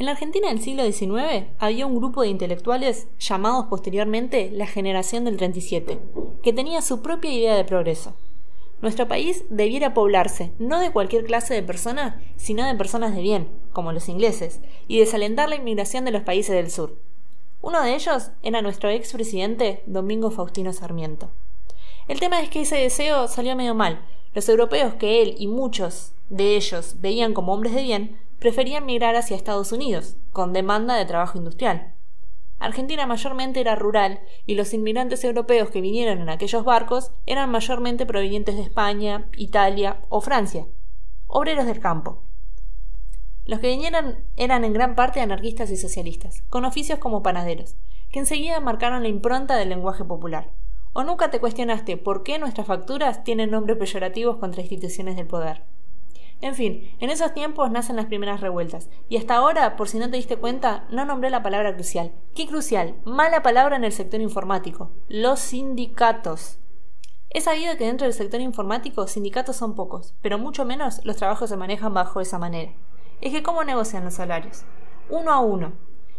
En la Argentina del siglo XIX había un grupo de intelectuales llamados posteriormente la generación del 37, que tenía su propia idea de progreso. Nuestro país debiera poblarse no de cualquier clase de persona, sino de personas de bien, como los ingleses, y desalentar la inmigración de los países del sur. Uno de ellos era nuestro expresidente Domingo Faustino Sarmiento. El tema es que ese deseo salió medio mal. Los europeos que él y muchos de ellos veían como hombres de bien preferían migrar hacia Estados Unidos, con demanda de trabajo industrial. Argentina mayormente era rural y los inmigrantes europeos que vinieron en aquellos barcos eran mayormente provenientes de España, Italia o Francia, obreros del campo. Los que vinieron eran en gran parte anarquistas y socialistas, con oficios como panaderos, que enseguida marcaron la impronta del lenguaje popular. ¿O nunca te cuestionaste por qué nuestras facturas tienen nombres peyorativos contra instituciones del poder? En fin, en esos tiempos nacen las primeras revueltas, y hasta ahora, por si no te diste cuenta, no nombré la palabra crucial. ¿Qué crucial? Mala palabra en el sector informático. Los sindicatos. He sabido que dentro del sector informático sindicatos son pocos, pero mucho menos los trabajos se manejan bajo esa manera. Es que ¿cómo negocian los salarios? Uno a uno.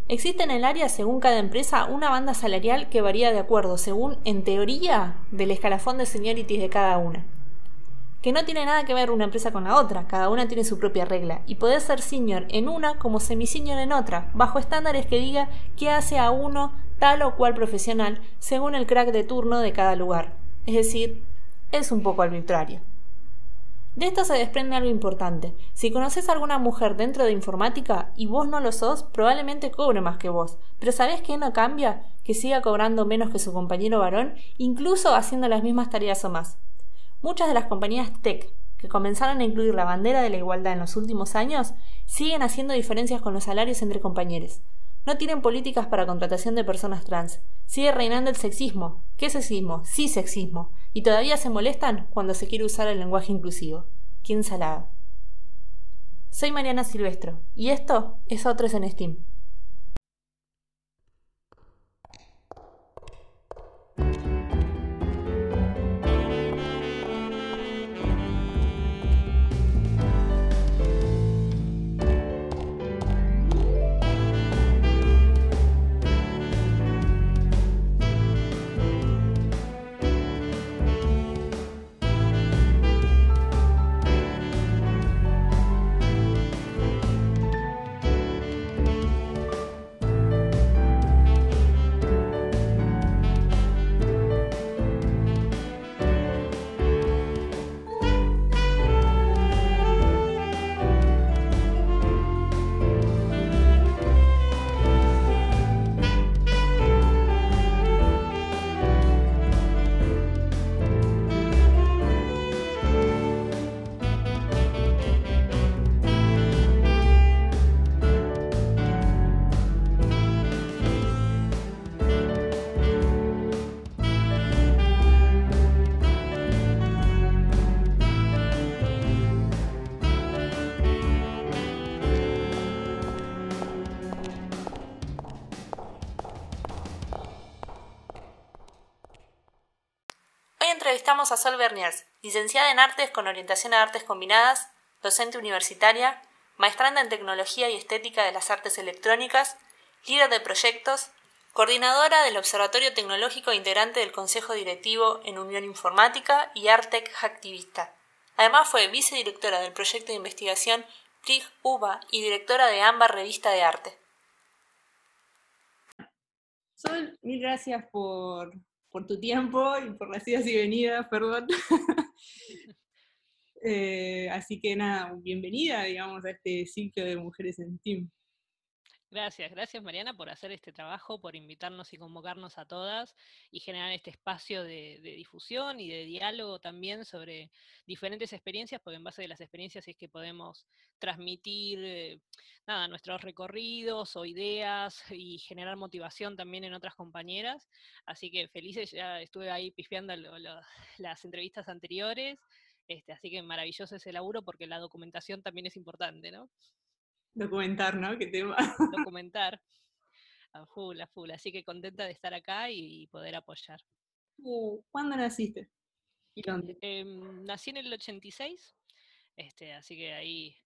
Existe en el área, según cada empresa, una banda salarial que varía de acuerdo, según, en teoría, del escalafón de seniority de cada una que no tiene nada que ver una empresa con la otra, cada una tiene su propia regla, y puede ser senior en una como semi-senior en otra, bajo estándares que diga qué hace a uno tal o cual profesional según el crack de turno de cada lugar. Es decir, es un poco arbitrario. De esto se desprende algo importante. Si conoces a alguna mujer dentro de informática y vos no lo sos, probablemente cobre más que vos. Pero ¿sabés qué no cambia? Que siga cobrando menos que su compañero varón, incluso haciendo las mismas tareas o más. Muchas de las compañías tech que comenzaron a incluir la bandera de la igualdad en los últimos años siguen haciendo diferencias con los salarios entre compañeros. No tienen políticas para contratación de personas trans. Sigue reinando el sexismo. ¿Qué sexismo? Sí sexismo. Y todavía se molestan cuando se quiere usar el lenguaje inclusivo. ¿Quién salada? Soy Mariana Silvestro y esto es Otros en Steam. Entrevistamos a Sol Berniers, licenciada en Artes con orientación a Artes Combinadas, docente universitaria, maestranda en Tecnología y Estética de las Artes Electrónicas, líder de proyectos, coordinadora del Observatorio Tecnológico e integrante del Consejo Directivo en Unión Informática y Artec Activista. Además fue vicedirectora del proyecto de investigación PRIG UBA y directora de AMBA Revista de Arte. Sol, mil gracias por, por tu tiempo y por las idas y venidas, perdón. Eh, así que nada, bienvenida, digamos, a este ciclo de Mujeres en Team. Gracias, gracias Mariana por hacer este trabajo, por invitarnos y convocarnos a todas y generar este espacio de, difusión y de diálogo también sobre diferentes experiencias, porque en base de las experiencias es que podemos transmitir eh, nuestros recorridos o ideas y generar motivación también en otras compañeras. Así que felices, ya estuve ahí pifiando las entrevistas anteriores, este, así que maravilloso ese laburo porque la documentación también es importante, ¿no? Documentar, ¿no? ¿Qué tema? Documentar. A full, a full. Así que contenta de estar acá y, poder apoyar. Uh, ¿Cuándo naciste? ¿Y dónde? Em, nací en el 86, este, así que ahí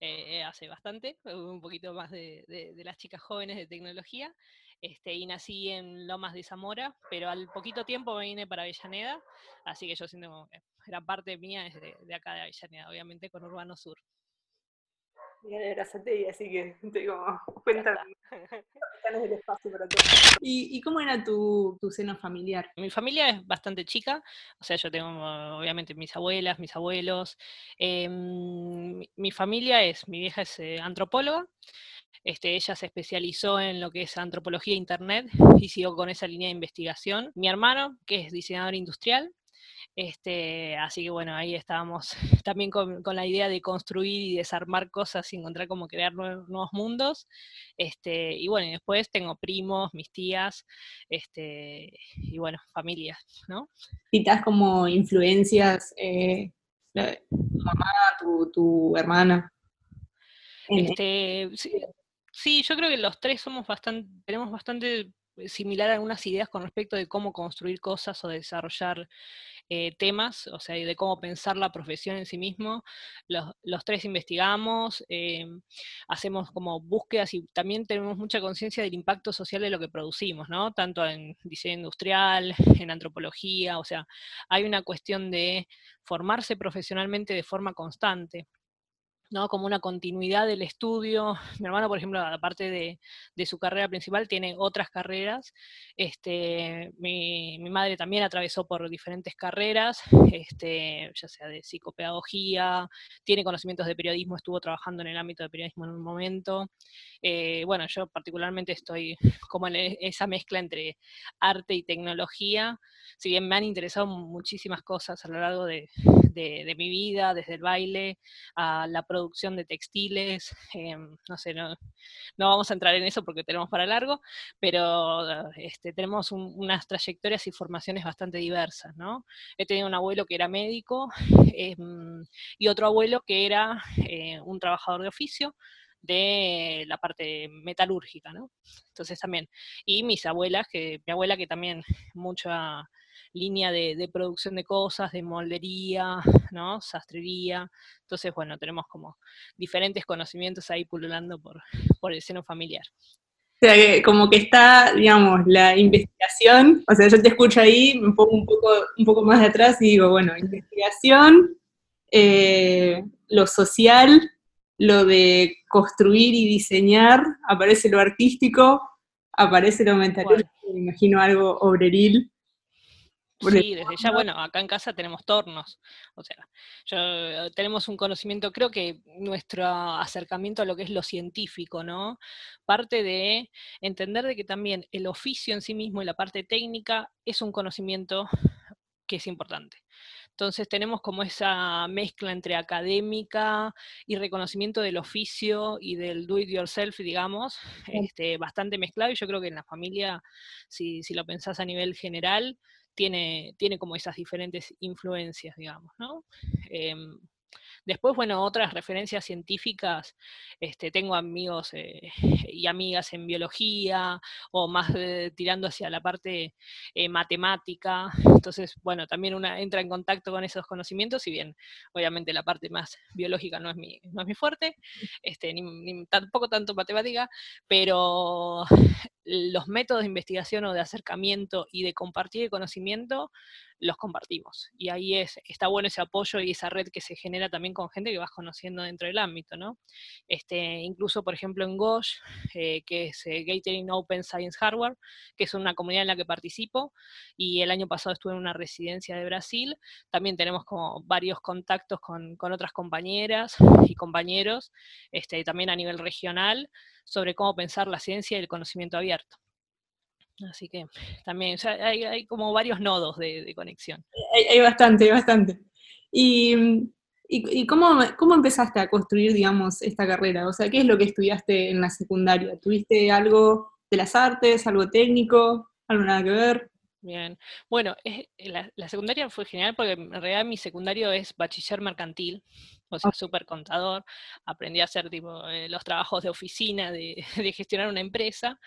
eh, hace bastante, un poquito más de, las chicas jóvenes de tecnología, este, y nací en Lomas de Zamora, pero al poquito tiempo me vine para Avellaneda, así que yo siento que gran parte mía es de, acá de Avellaneda, obviamente con Urbano Sur. Mira de así que te digo, cuenta del espacio para todos. ¿Y, cómo era tu, seno familiar? Mi familia es bastante chica, o sea, yo tengo obviamente mis abuelas, mis abuelos. Em, mi, familia es, mi vieja es eh, antropóloga, este, ella se especializó en lo que es antropología e internet y siguió con esa línea de investigación. Mi hermano, que es diseñador industrial, este, así que bueno, ahí estábamos también con, la idea de construir y desarmar cosas y encontrar cómo crear nuevos, mundos. Este, y bueno, después tengo primos, mis tías, este, y bueno, familias, ¿no? ¿Citas como influencias, eh, tu mamá, tu, hermana? Este, sí, yo creo que los tres somos bastante, tenemos bastante similar algunas ideas con respecto de cómo construir cosas o desarrollar eh, temas, o sea, de cómo pensar la profesión en sí mismo. Los, tres investigamos, eh, hacemos como búsquedas y también tenemos mucha conciencia del impacto social de lo que producimos, ¿no? Tanto en diseño industrial, en antropología, o sea, hay una cuestión de formarse profesionalmente de forma constante. ¿No? como una continuidad del estudio. Mi hermano, por ejemplo, aparte de, su carrera principal, tiene otras carreras. Este, mi, madre también atravesó por diferentes carreras, este, ya sea de psicopedagogía, tiene conocimientos de periodismo, estuvo trabajando en el ámbito de periodismo en un momento. Eh, bueno, yo particularmente estoy como en e, esa mezcla entre arte y tecnología, si bien me han interesado muchísimas cosas a lo largo de, de, mi vida, desde el baile a la producción de textiles, em, no sé, no, no, vamos a entrar en eso porque tenemos para largo, pero este, tenemos unas trayectorias y formaciones bastante diversas, ¿no? He tenido un abuelo que era médico em, y otro abuelo que era eh, un trabajador de oficio, de la parte metalúrgica, ¿no? Entonces también, y mis abuelas, que mi abuela que también mucha línea de, producción de cosas, de moldería, ¿no? Sastrería. Entonces, bueno, tenemos como diferentes conocimientos ahí pululando por, por el seno familiar. O sea, que como que está, digamos, la investigación, o sea, yo te escucho ahí, me pongo un poco, un poco más de atrás y digo, bueno, investigación, eh, lo social, lo de construir y diseñar, aparece lo artístico, aparece lo mental, me imagino algo obreril, Sí, desde ya, bueno, acá en casa tenemos tornos, o sea, yo, tenemos un conocimiento, creo que nuestro acercamiento a lo que es lo científico, ¿no? Parte de entender de que también el oficio en sí mismo y la parte técnica es un conocimiento que es importante. Entonces tenemos como esa mezcla entre académica y reconocimiento del oficio y del do it yourself, digamos, este, bastante mezclado y yo creo que en la familia, si, si lo pensás a nivel general, tiene, tiene como esas diferentes influencias, digamos, ¿no? Em, Después, bueno, otras referencias científicas, este, tengo amigos eh, y amigas en biología o más tirando hacia la parte eh, matemática. Entonces, bueno, también una entra en contacto con esos conocimientos, si bien obviamente la parte más biológica no es mi, no es mi fuerte, este, ni, tampoco tanto matemática, pero los métodos de investigación o de acercamiento y de compartir el conocimiento los compartimos. Y ahí es, está bueno ese apoyo y esa red que se genera también con gente que vas conociendo dentro del ámbito, ¿no? Este, incluso, por ejemplo, en GOSH, eh, que es eh, Open Science Hardware, que es una comunidad en la que participo, y el año pasado estuve en una residencia de Brasil, también tenemos varios contactos con, otras compañeras y compañeros, este, también a nivel regional, sobre cómo pensar la ciencia y el conocimiento abierto. Así que también hay, como varios nodos de, conexión. Hay, bastante, hay bastante. ¿Y, y, cómo, cómo, empezaste a construir, digamos, esta carrera? O sea, ¿qué es lo que estudiaste en la secundaria? ¿Tuviste algo de las artes, algo técnico, algo nada que ver? Bien. Bueno, la, la, secundaria fue genial porque en realidad mi secundario es bachiller mercantil, o sea, súper contador. Aprendí a hacer tipo, eh, los trabajos de oficina, de, gestionar una empresa.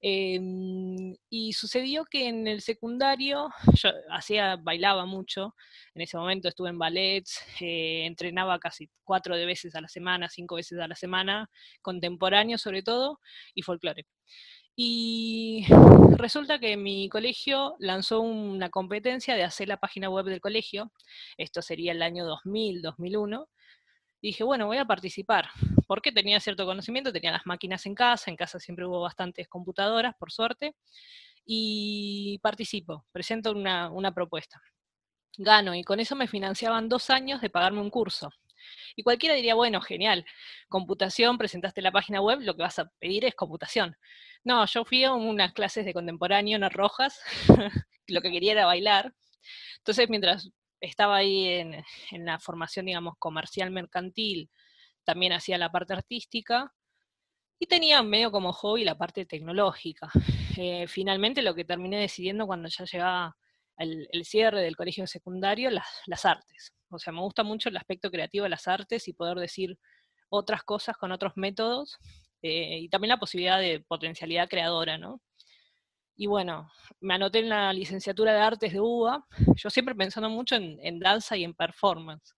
Em, y sucedió que en el secundario, yo hacía, bailaba mucho. En ese momento estuve en ballets, eh, entrenaba casi cuatro de veces a la semana, cinco veces a la semana, contemporáneo sobre todo, y folclore. Y resulta que mi colegio lanzó una competencia de hacer la página web del colegio. Esto sería el año 2000, 2001. Y dije, bueno, voy a participar. Porque tenía cierto conocimiento, tenía las máquinas en casa, en casa siempre hubo bastantes computadoras, por suerte. Y participo, presento una, una propuesta. Gano y con eso me financiaban dos años de pagarme un curso. Y cualquiera diría, bueno, genial, computación, presentaste la página web, lo que vas a pedir es computación. No, yo fui a unas clases de contemporáneo, no rojas, lo que quería era bailar. Entonces, mientras estaba ahí en, la formación, digamos, comercial mercantil, también hacía la parte artística y tenía medio como hobby la parte tecnológica. Eh, finalmente lo que terminé decidiendo cuando ya llegaba el, cierre del colegio secundario, las, las, artes. O sea, me gusta mucho el aspecto creativo de las artes y poder decir otras cosas con otros métodos eh, y también la posibilidad de potencialidad creadora, ¿no? Y bueno, me anoté en la licenciatura de artes de UBA, yo siempre pensando mucho en, danza y en performance.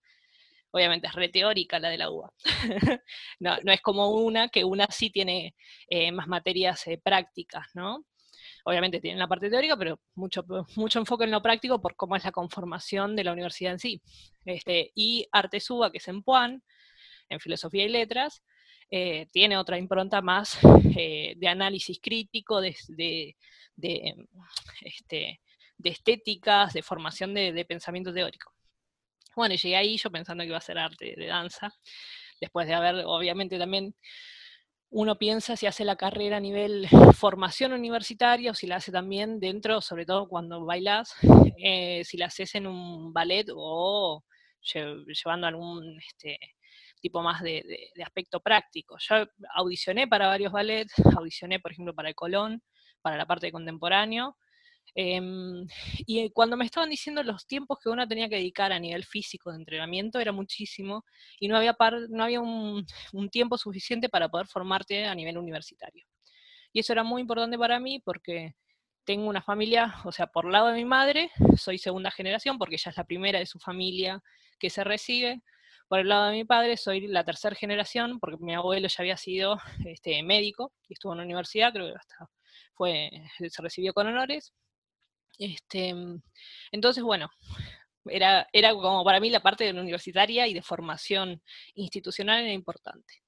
Obviamente es re teórica la de la UBA. no, no, es como una, que una sí tiene eh, más materias eh, prácticas, ¿no? Obviamente tiene la parte teórica, pero mucho, mucho enfoque en lo práctico por cómo es la conformación de la universidad en sí. Este, y Artes UBA, que es en Puan, en Filosofía y Letras, eh, tiene otra impronta más eh, de análisis crítico, de, este, de, estéticas, de formación de, pensamiento teórico. Bueno, llegué ahí yo pensando que iba a ser arte de danza, después de haber, obviamente también, uno piensa si hace la carrera a nivel formación universitaria o si la hace también dentro, sobre todo cuando bailas, eh, si la haces en un ballet o llevando algún este, tipo más de, aspecto práctico. Yo audicioné para varios ballets, audicioné, por ejemplo, para el Colón, para la parte de contemporáneo, em, y cuando me estaban diciendo los tiempos que uno tenía que dedicar a nivel físico de entrenamiento, era muchísimo, y no había, no había un, un tiempo suficiente para poder formarte a nivel universitario. Y eso era muy importante para mí porque tengo una familia, o sea, por lado de mi madre, soy segunda generación porque ella es la primera de su familia que se recibe, por el lado de mi padre soy la tercera generación, porque mi abuelo ya había sido este, médico y estuvo en la universidad, creo que hasta fue, se recibió con honores. Este, entonces, bueno, era, era como para mí la parte de la universitaria y de formación institucional era importante.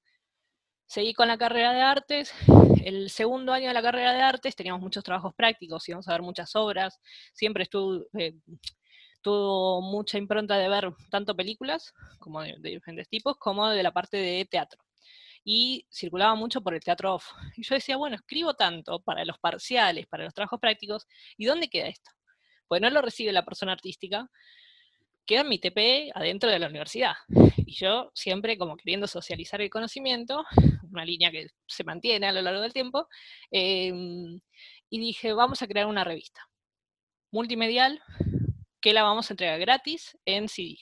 Seguí con la carrera de artes. El segundo año de la carrera de artes teníamos muchos trabajos prácticos, íbamos a ver muchas obras. Siempre estuve, eh, tuvo mucha impronta de ver tanto películas, como de, diferentes tipos, como de la parte de teatro. Y circulaba mucho por el teatro off. Y yo decía, bueno, escribo tanto para los parciales, para los trabajos prácticos, ¿y dónde queda esto? Pues no lo recibe la persona artística, queda en mi TP adentro de la universidad. Y yo siempre como queriendo socializar el conocimiento, una línea que se mantiene a lo largo del tiempo, em, y dije, vamos a crear una revista multimedial que la vamos a entregar gratis en CD.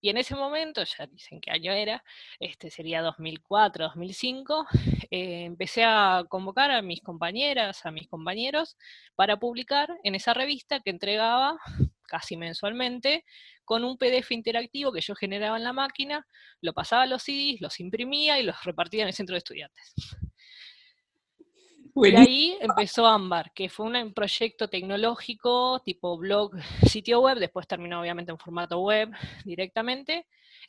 Y en ese momento, ya dicen qué año era, este sería 2004, 2005, eh, empecé a convocar a mis compañeras, a mis compañeros, para publicar en esa revista que entregaba casi mensualmente con un PDF interactivo que yo generaba en la máquina, lo pasaba a los CDs, los imprimía y los repartía en el centro de estudiantes. Y ahí empezó Ámbar, que fue un proyecto tecnológico tipo blog, sitio web, después terminó obviamente en formato web directamente,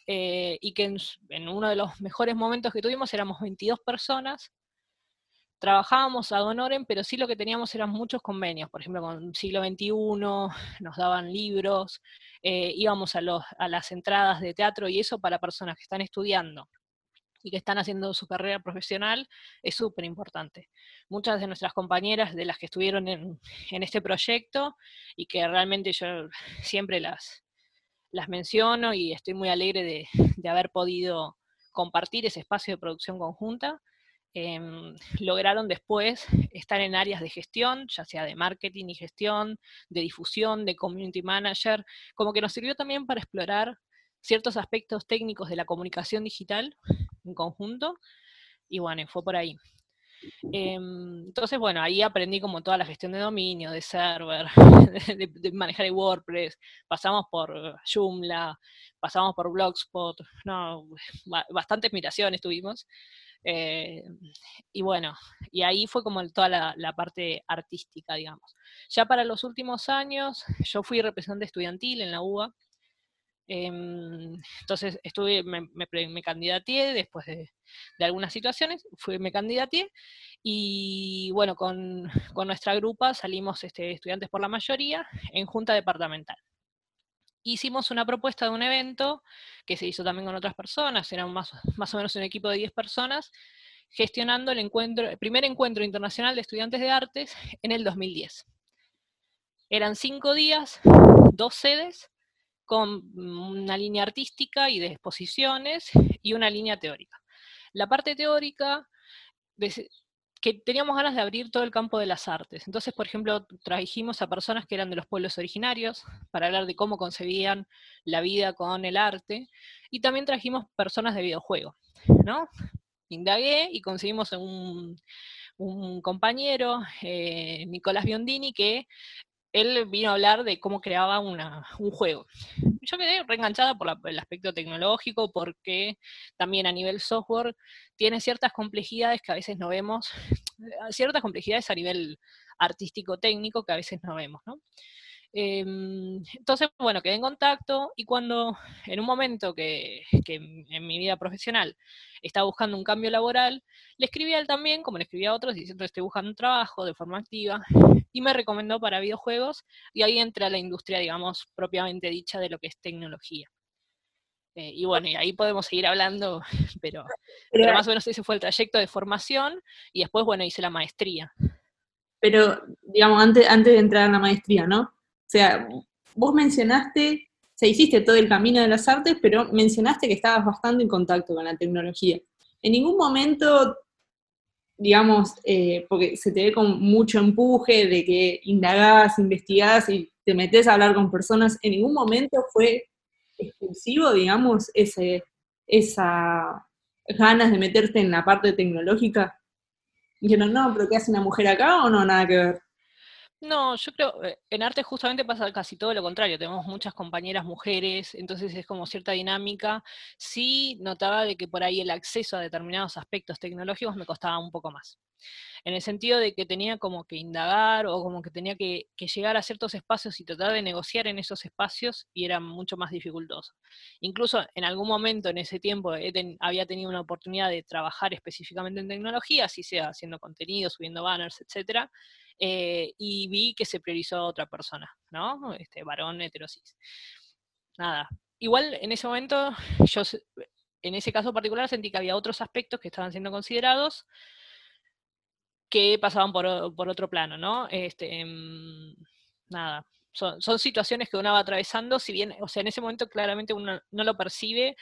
eh, y que en, uno de los mejores momentos que tuvimos éramos 22 personas, trabajábamos a honorem, pero sí lo que teníamos eran muchos convenios, por ejemplo con siglo XXI, nos daban libros, eh, íbamos a, los, a las entradas de teatro y eso para personas que están estudiando y que están haciendo su carrera profesional es súper importante. Muchas de nuestras compañeras de las que estuvieron en, este proyecto y que realmente yo siempre las, las menciono y estoy muy alegre de, haber podido compartir ese espacio de producción conjunta, em, lograron después estar en áreas de gestión, ya sea de marketing y gestión, de difusión, de community manager, como que nos sirvió también para explorar ciertos aspectos técnicos de la comunicación digital en conjunto, y bueno, fue por ahí. Em, entonces, bueno, ahí aprendí como toda la gestión de dominio, de server, de, manejar el WordPress, pasamos por Joomla, pasamos por Blogspot, no, bastantes migraciones tuvimos. Eh, y bueno, y ahí fue como toda la, la, parte artística, digamos. Ya para los últimos años, yo fui representante estudiantil en la UBA, entonces estuve, me, me, candidaté después de, algunas situaciones, fui, me candidaté y bueno, con, nuestra grupa salimos este, estudiantes por la mayoría en junta departamental. Hicimos una propuesta de un evento que se hizo también con otras personas, eran más, más o menos un equipo de 10 personas, gestionando el, encuentro, el primer encuentro internacional de estudiantes de artes en el 2010. Eran cinco días, dos sedes, con una línea artística y de exposiciones y una línea teórica. La parte teórica, que teníamos ganas de abrir todo el campo de las artes. Entonces, por ejemplo, trajimos a personas que eran de los pueblos originarios para hablar de cómo concebían la vida con el arte, y también trajimos personas de videojuego, ¿no? Indagué y conseguimos un, compañero, eh, Nicolás Biondini, que él vino a hablar de cómo creaba un juego. Yo quedé reenganchada por el aspecto tecnológico, porque también a nivel software tiene ciertas complejidades que a veces no vemos, ciertas complejidades a nivel artístico-técnico que a veces no vemos, ¿no? Em, entonces, bueno, quedé en contacto y cuando en un momento que, en mi vida profesional estaba buscando un cambio laboral, le escribí a él también, como le escribí a otros, diciendo que estoy buscando un trabajo de forma activa, y me recomendó para videojuegos, y ahí entra a la industria, digamos, propiamente dicha de lo que es tecnología. Eh, y bueno, y ahí podemos seguir hablando, pero, pero, más o menos ese fue el trayecto de formación, y después, bueno, hice la maestría. Pero, digamos, antes, antes de entrar a la maestría, ¿no? O sea, vos mencionaste, se hiciste todo el camino de las artes, pero mencionaste que estabas bastante en contacto con la tecnología. En ningún momento, digamos, eh, porque se te ve con mucho empuje de que indagás, investigás y te metes a hablar con personas, ¿en ningún momento fue exclusivo, digamos, ese, esa ganas de meterte en la parte tecnológica? Dijeron, no, pero ¿qué hace una mujer acá o no? Nada que ver. No, yo creo, eh, en arte justamente pasa casi todo lo contrario, tenemos muchas compañeras mujeres, entonces es como cierta dinámica. Sí notaba de que por ahí el acceso a determinados aspectos tecnológicos me costaba un poco más en el sentido de que tenía como que indagar o como que tenía que, llegar a ciertos espacios y tratar de negociar en esos espacios y era mucho más dificultoso. Incluso en algún momento en ese tiempo había tenido una oportunidad de trabajar específicamente en tecnología, así sea haciendo contenido, subiendo banners, etcétera, eh, y vi que se priorizó a otra persona, ¿no? Este, varón heterosis. Nada. Igual en ese momento, yo en ese caso particular sentí que había otros aspectos que estaban siendo considerados, que pasaban por, otro plano, ¿no? Este, mm, nada, son, situaciones que uno va atravesando, si bien, o sea, en ese momento claramente uno no lo percibe,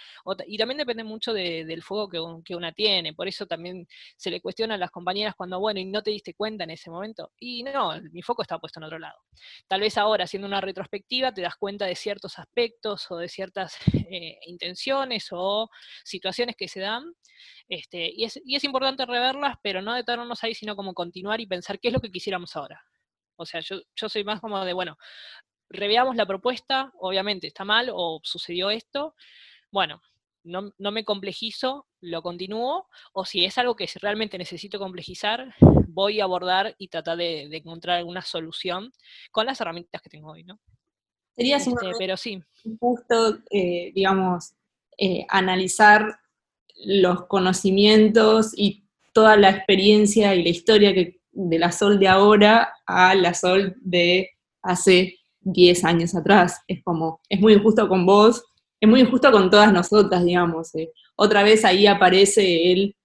y también depende mucho del fuego que, que, una tiene, por eso también se le cuestiona a las compañeras cuando, bueno, y no te diste cuenta en ese momento, y no, mi foco está puesto en otro lado. Tal vez ahora, haciendo una retrospectiva, te das cuenta de ciertos aspectos o de ciertas eh, intenciones o situaciones que se dan, este, y, es, y es importante reverlas, pero no detenernos ahí, sino como continuar y pensar qué es lo que quisiéramos ahora. O sea, yo, yo soy más como de, bueno, reveamos la propuesta, obviamente está mal o sucedió esto, bueno, no, me complejizo, lo continúo, o si es algo que realmente necesito complejizar, voy a abordar y tratar de, encontrar alguna solución con las herramientas que tengo hoy, ¿no? Sería este, pero sí. justo, eh, digamos, eh, analizar los conocimientos y toda la experiencia y la historia que de la Sol de ahora a la Sol de hace 10 años atrás. Es como, es muy injusto con vos, es muy injusto con todas nosotras, digamos. Eh. Otra vez ahí aparece el,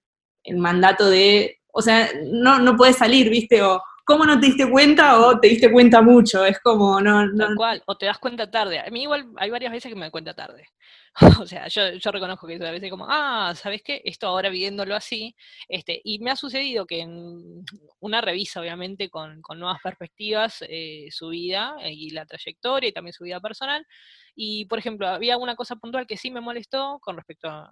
el mandato de, o sea, no, no puedes salir, ¿viste? O, ¿cómo no te diste cuenta o te diste cuenta mucho? Es como, no, no. Tal cual, o te das cuenta tarde. A mí igual hay varias veces que me doy cuenta tarde. o sea, yo, yo, reconozco que a veces como, ah, ¿sabes qué? Esto ahora viéndolo así, este, y me ha sucedido que en una revisa, obviamente, con, con nuevas perspectivas, eh, su vida eh, y la trayectoria y también su vida personal, y, por ejemplo, había una cosa puntual que sí me molestó con respecto a,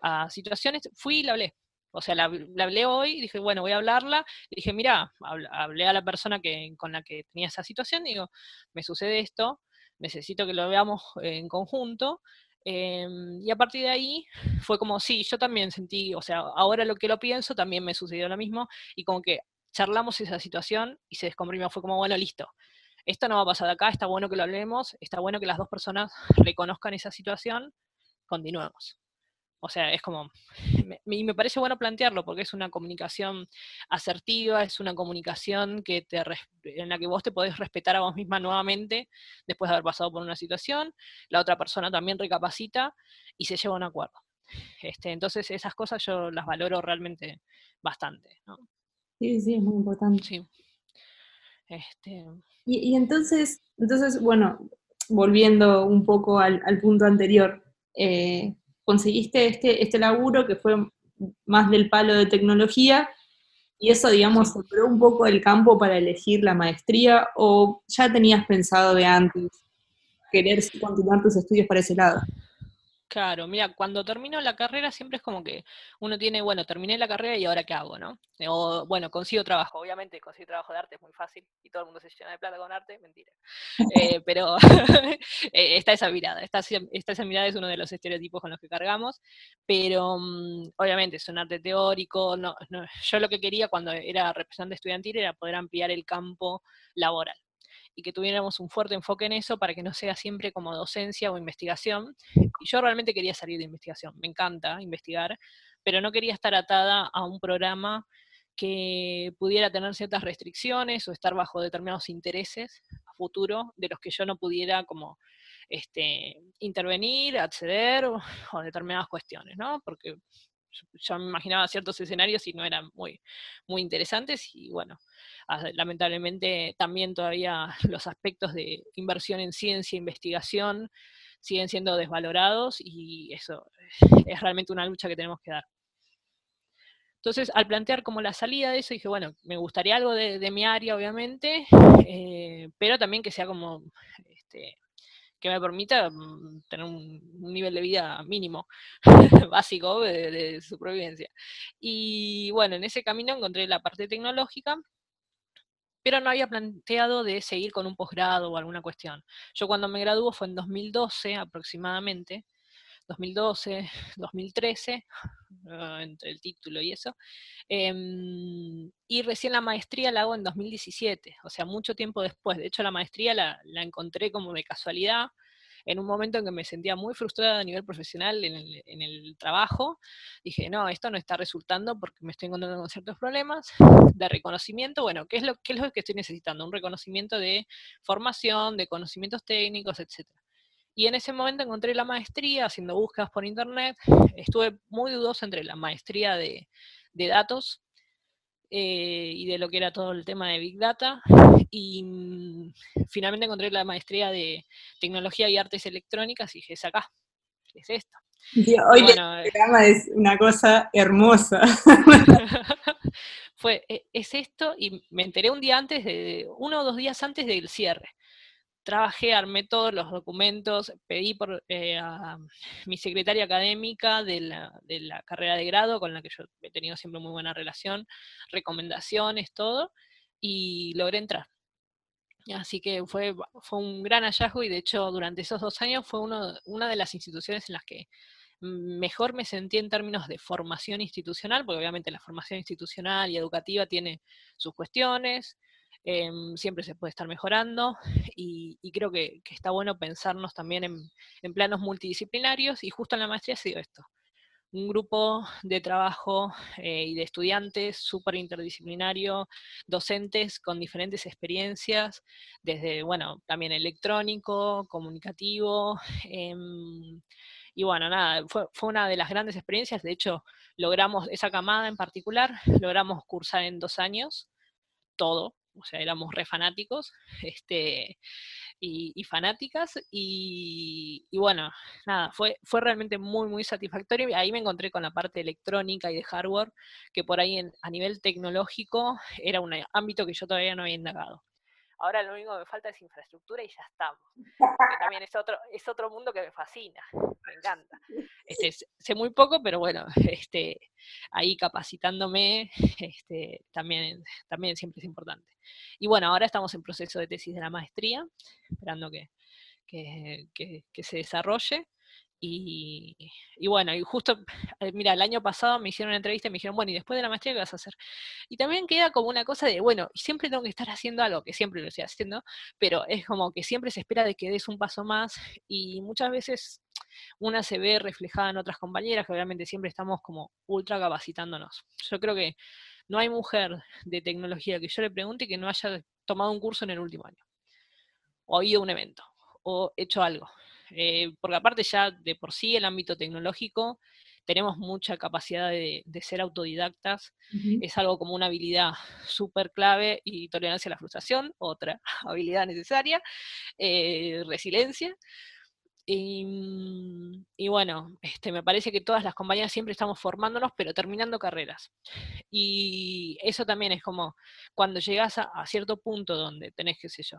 a situaciones, fui y la hablé. O sea, la, hablé hoy, dije, bueno, voy a hablarla. Y dije, mira, hablé a la persona con la que tenía esa situación, digo, me sucede esto, necesito que lo veamos en conjunto. Em, y a partir de ahí fue como, sí, yo también sentí, o sea, ahora lo que lo pienso, también me sucedió lo mismo, y como que charlamos esa situación y se descomprimió, fue como, bueno, listo, esto no va a pasar acá, está bueno que lo hablemos, está bueno que las dos personas reconozcan esa situación, continuemos. O sea, es como, y me parece bueno plantearlo porque es una comunicación asertiva, es una comunicación que te, en la que vos te podés respetar a vos misma nuevamente después de haber pasado por una situación, la otra persona también recapacita y se lleva a un acuerdo. Este, entonces esas cosas yo las valoro realmente bastante. Sí, sí, es muy importante. Sí. Este... Y, entonces, entonces, bueno, volviendo un poco al, punto anterior, eh, conseguiste este, este laburo que fue más del palo de tecnología y eso, digamos, se un poco el campo para elegir la maestría o ya tenías pensado de antes querer continuar tus estudios para ese lado? Claro, mira, cuando termino la carrera siempre es como que uno tiene, bueno, terminé la carrera y ahora qué hago, ¿no? O, bueno, consigo trabajo, obviamente conseguir trabajo de arte es muy fácil y todo el mundo se llena de plata con arte, mentira. Eh, pero eh, está esa mirada, está, esa mirada es uno de los estereotipos con los que cargamos, pero mm, obviamente es un arte teórico, no, yo lo que quería cuando era representante estudiantil era poder ampliar el campo laboral y que tuviéramos un fuerte enfoque en eso para que no sea siempre como docencia o investigación. Y yo realmente quería salir de investigación, me encanta investigar, pero no quería estar atada a un programa que pudiera tener ciertas restricciones o estar bajo determinados intereses a futuro de los que yo no pudiera como este, intervenir, acceder o, o determinadas cuestiones, ¿no? Porque yo me imaginaba ciertos escenarios y no eran muy, muy interesantes y bueno, ah, lamentablemente también todavía los aspectos de inversión en ciencia e investigación siguen siendo desvalorados y eso es realmente una lucha que tenemos que dar. Entonces, al plantear como la salida de eso, dije, bueno, me gustaría algo de, mi área, obviamente, eh, pero también que sea como este, que me permita mm, tener un, nivel de vida mínimo, básico de, supervivencia. Y bueno, en ese camino encontré la parte tecnológica, pero no había planteado de seguir con un posgrado o alguna cuestión. Yo cuando me graduó fue en 2012 aproximadamente, 2012, 2013, ah, entre el título y eso. Em, y recién la maestría la hago en 2017, o sea, mucho tiempo después. De hecho, la maestría la, encontré como de casualidad, en un momento en que me sentía muy frustrada a nivel profesional en el, trabajo, dije, no, esto no está resultando porque me estoy encontrando con ciertos problemas de reconocimiento. Bueno, ¿qué es lo, qué es lo que estoy necesitando? Un reconocimiento de formación, de conocimientos técnicos, etcétera. Y en ese momento encontré la maestría haciendo búsquedas por internet. Estuve muy dudosa entre la maestría de, datos eh, y de lo que era todo el tema de Big Data. Y mm, finalmente encontré la maestría de tecnología y artes electrónicas y dije, es acá, es esto. hoy el eh, programa es una cosa hermosa. Fue, e, es esto, y me enteré un día antes, de, uno o dos días antes del cierre trabajé, armé todos los documentos, pedí por eh, a mi secretaria académica de la, carrera de grado, con la que yo he tenido siempre muy buena relación, recomendaciones, todo, y logré entrar. Así que fue, fue un gran hallazgo y de hecho durante esos dos años fue uno, una de las instituciones en las que mejor me sentí en términos de formación institucional, porque obviamente la formación institucional y educativa tiene sus cuestiones, Em, siempre se puede estar mejorando y, creo que, está bueno pensarnos también en, planos multidisciplinarios y justo en la maestría ha sido esto. Un grupo de trabajo eh, y de estudiantes súper interdisciplinario, docentes con diferentes experiencias, desde, bueno, también electrónico, comunicativo, em, y bueno, nada, fue, fue, una de las grandes experiencias. De hecho, logramos, esa camada en particular, logramos cursar en dos años todo, o sea, éramos re fanáticos, este, y, fanáticas, y, bueno, nada, fue, fue realmente muy, muy satisfactorio, ahí me encontré con la parte electrónica y de hardware, que por ahí a nivel tecnológico era un ámbito que yo todavía no había indagado. Ahora lo único que me falta es infraestructura y ya estamos. Que también es otro, es otro mundo que me fascina, me encanta. Este, sé muy poco, pero bueno, este, ahí capacitándome este, también, también siempre es importante. Y bueno, ahora estamos en proceso de tesis de la maestría, esperando que, que se desarrolle. Y, bueno, y justo, eh, mira, el año pasado me hicieron una entrevista y me dijeron, bueno, ¿y después de la maestría qué vas a hacer? Y también queda como una cosa de, bueno, siempre tengo que estar haciendo algo, que siempre lo estoy haciendo, pero es como que siempre se espera de que des un paso más y muchas veces una se ve reflejada en otras compañeras, que obviamente siempre estamos como ultra capacitándonos. Yo creo que no hay mujer de tecnología que yo le pregunte que no haya tomado un curso en el último año, o ido a un evento, o hecho algo. Eh, porque aparte ya de por sí el ámbito tecnológico tenemos mucha capacidad de, ser autodidactas, es algo como una habilidad súper clave y tolerancia a la frustración, otra habilidad necesaria, eh, resiliencia. Y, bueno, este, me parece que todas las compañías siempre estamos formándonos, pero terminando carreras. Y eso también es como cuando llegas a, a cierto punto donde tenés, qué sé yo,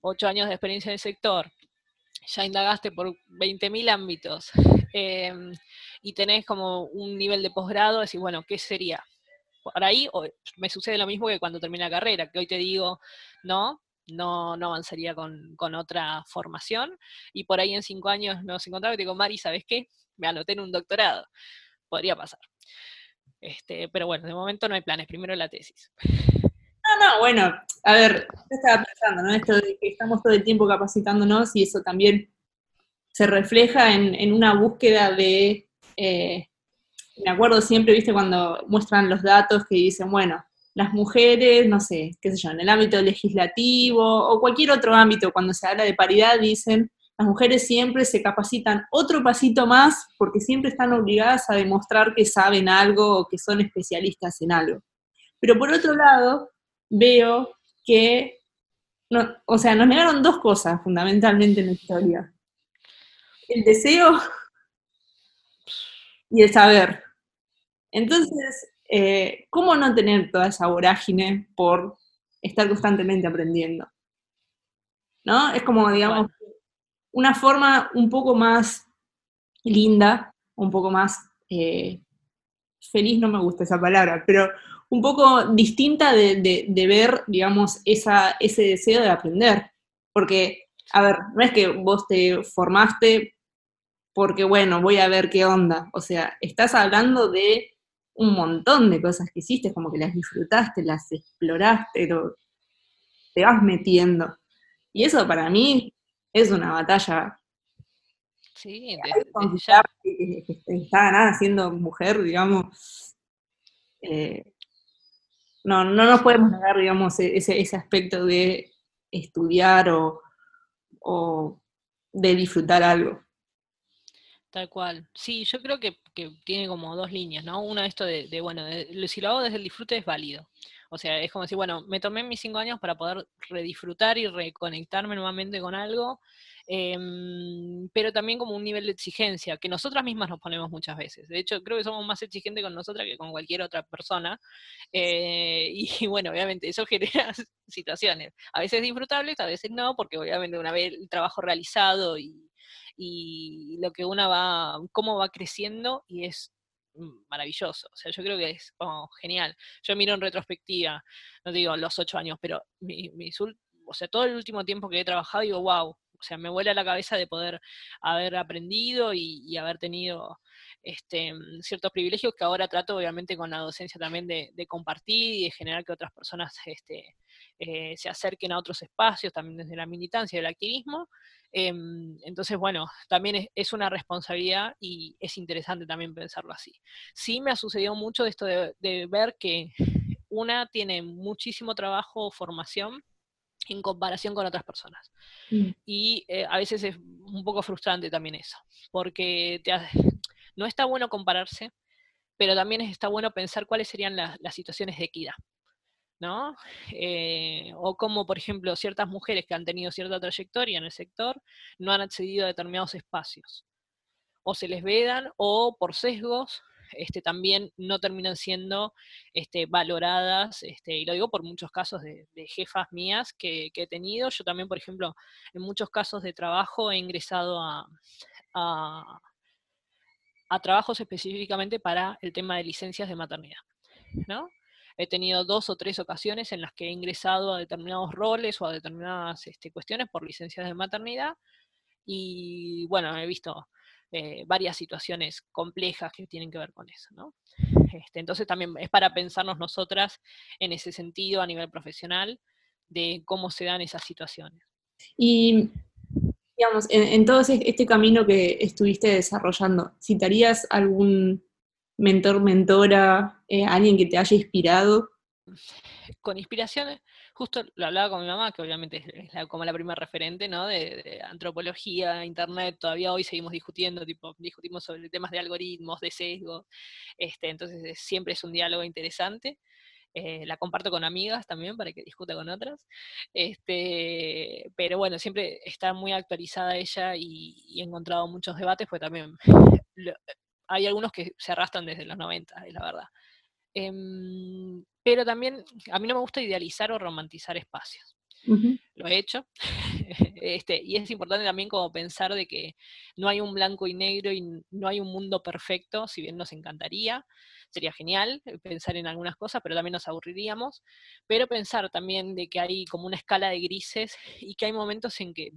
ocho años de experiencia en el sector, ya indagaste por 20.000 ámbitos em, y tenés como un nivel de posgrado, decís, bueno, ¿qué sería? Por ahí me sucede lo mismo que cuando termina la carrera, que hoy te digo, no, no, no avanzaría con, otra formación, y por ahí en cinco años nos encontramos y te digo, Mari, ¿sabes qué? Me anoté en un doctorado. Podría pasar. Este, pero bueno, de momento no hay planes, primero la tesis. No, bueno, a ver, yo estaba pensando, ¿no? Esto de que estamos todo el tiempo capacitándonos y eso también se refleja en, una búsqueda de, eh, me acuerdo siempre, viste, cuando muestran los datos que dicen, bueno, las mujeres, no sé, qué sé yo, en el ámbito legislativo o cualquier otro ámbito, cuando se habla de paridad, dicen, las mujeres siempre se capacitan otro pasito más porque siempre están obligadas a demostrar que saben algo o que son especialistas en algo. Pero por otro lado, veo que, o sea, nos negaron dos cosas fundamentalmente en la historia. El deseo y el saber. Entonces, eh, ¿cómo no tener toda esa vorágine por estar constantemente aprendiendo? ¿No? Es como, digamos, una forma un poco más linda, un poco más eh, feliz, no me gusta esa palabra, pero un poco distinta de, ver, digamos, esa, ese deseo de aprender. Porque, a ver, no es que vos te formaste porque, bueno, voy a ver qué onda. O sea, estás hablando de un montón de cosas que hiciste, como que las disfrutaste, las exploraste, te vas metiendo. Y eso para mí es una batalla. Sí, que, está ganada siendo mujer, digamos. Eh, no, no nos podemos negar, digamos, e-, ese, ese aspecto de estudiar o, de disfrutar algo. Tal cual. Sí, yo creo que, tiene como dos líneas, ¿no? Una, esto de, bueno, si lo hago desde el disfrute es válido. O sea, es como decir, bueno, me tomé mis cinco años para poder redisfrutar y reconectarme nuevamente con algo Em, pero también como un nivel de exigencia que nosotras mismas nos ponemos muchas veces. De hecho, creo que somos más exigentes con nosotras que con cualquier otra persona. Eh, y, bueno, obviamente eso genera situaciones, a veces disfrutables, a veces no, porque obviamente una vez el trabajo realizado y, y lo que una va, cómo va creciendo y es maravilloso. O sea, yo creo que es genial. Yo miro en retrospectiva, no digo los ocho años, pero mi, o sea, todo el último tiempo que he trabajado, digo, wow, o sea, me vuela la cabeza de poder haber aprendido y, haber tenido este, ciertos privilegios que ahora trato obviamente con la docencia también de, compartir y de generar que otras personas este, eh, se acerquen a otros espacios, también desde la militancia y el activismo. Em, entonces, bueno, también es, una responsabilidad y es interesante también pensarlo así. Sí me ha sucedido mucho esto de, de ver que una tiene muchísimo trabajo, formación, en comparación con otras personas. Mm. Y eh, a veces es un poco frustrante también eso, porque no está bueno compararse, pero también está bueno pensar cuáles serían las situaciones de equidad. ¿no? Eh, o como, por ejemplo, ciertas mujeres que han tenido cierta trayectoria en el sector no han accedido a determinados espacios. O se les vedan, o por sesgos, este, también no terminan siendo este, valoradas, este, y lo digo por muchos casos de, jefas mías que, he tenido. Yo también, por ejemplo, en muchos casos de trabajo he ingresado a, trabajos específicamente para el tema de licencias de maternidad. ¿no? he tenido dos o tres ocasiones en las que he ingresado a determinados roles o a determinadas este, cuestiones por licencias de maternidad. Y bueno, he visto eh, varias situaciones complejas que tienen que ver con eso, ¿no? Este, entonces también es para pensarnos nosotras en ese sentido a nivel profesional de cómo se dan esas situaciones. Y, digamos, en, todo este camino que estuviste desarrollando, ¿citarías algún mentor, mentora, eh, alguien que te haya inspirado? Con inspiraciones, justo lo hablaba con mi mamá, que obviamente es como la primera referente, ¿no? De, antropología, internet, todavía hoy seguimos discutiendo, tipo, discutimos sobre temas de algoritmos, de sesgo, este, entonces siempre es un diálogo interesante. Eh, la comparto con amigas también para que discuta con otras. Este, pero bueno, siempre está muy actualizada ella y, he encontrado muchos debates, pues también hay algunos que se arrastran desde los 90, es la verdad. Em, pero también a mí no me gusta idealizar o romantizar espacios. Lo he hecho. este, y es importante también como pensar de que no hay un blanco y negro y no hay un mundo perfecto, si bien nos encantaría, sería genial pensar en algunas cosas, pero también nos aburriríamos. Pero pensar también de que hay como una escala de grises y que hay momentos en que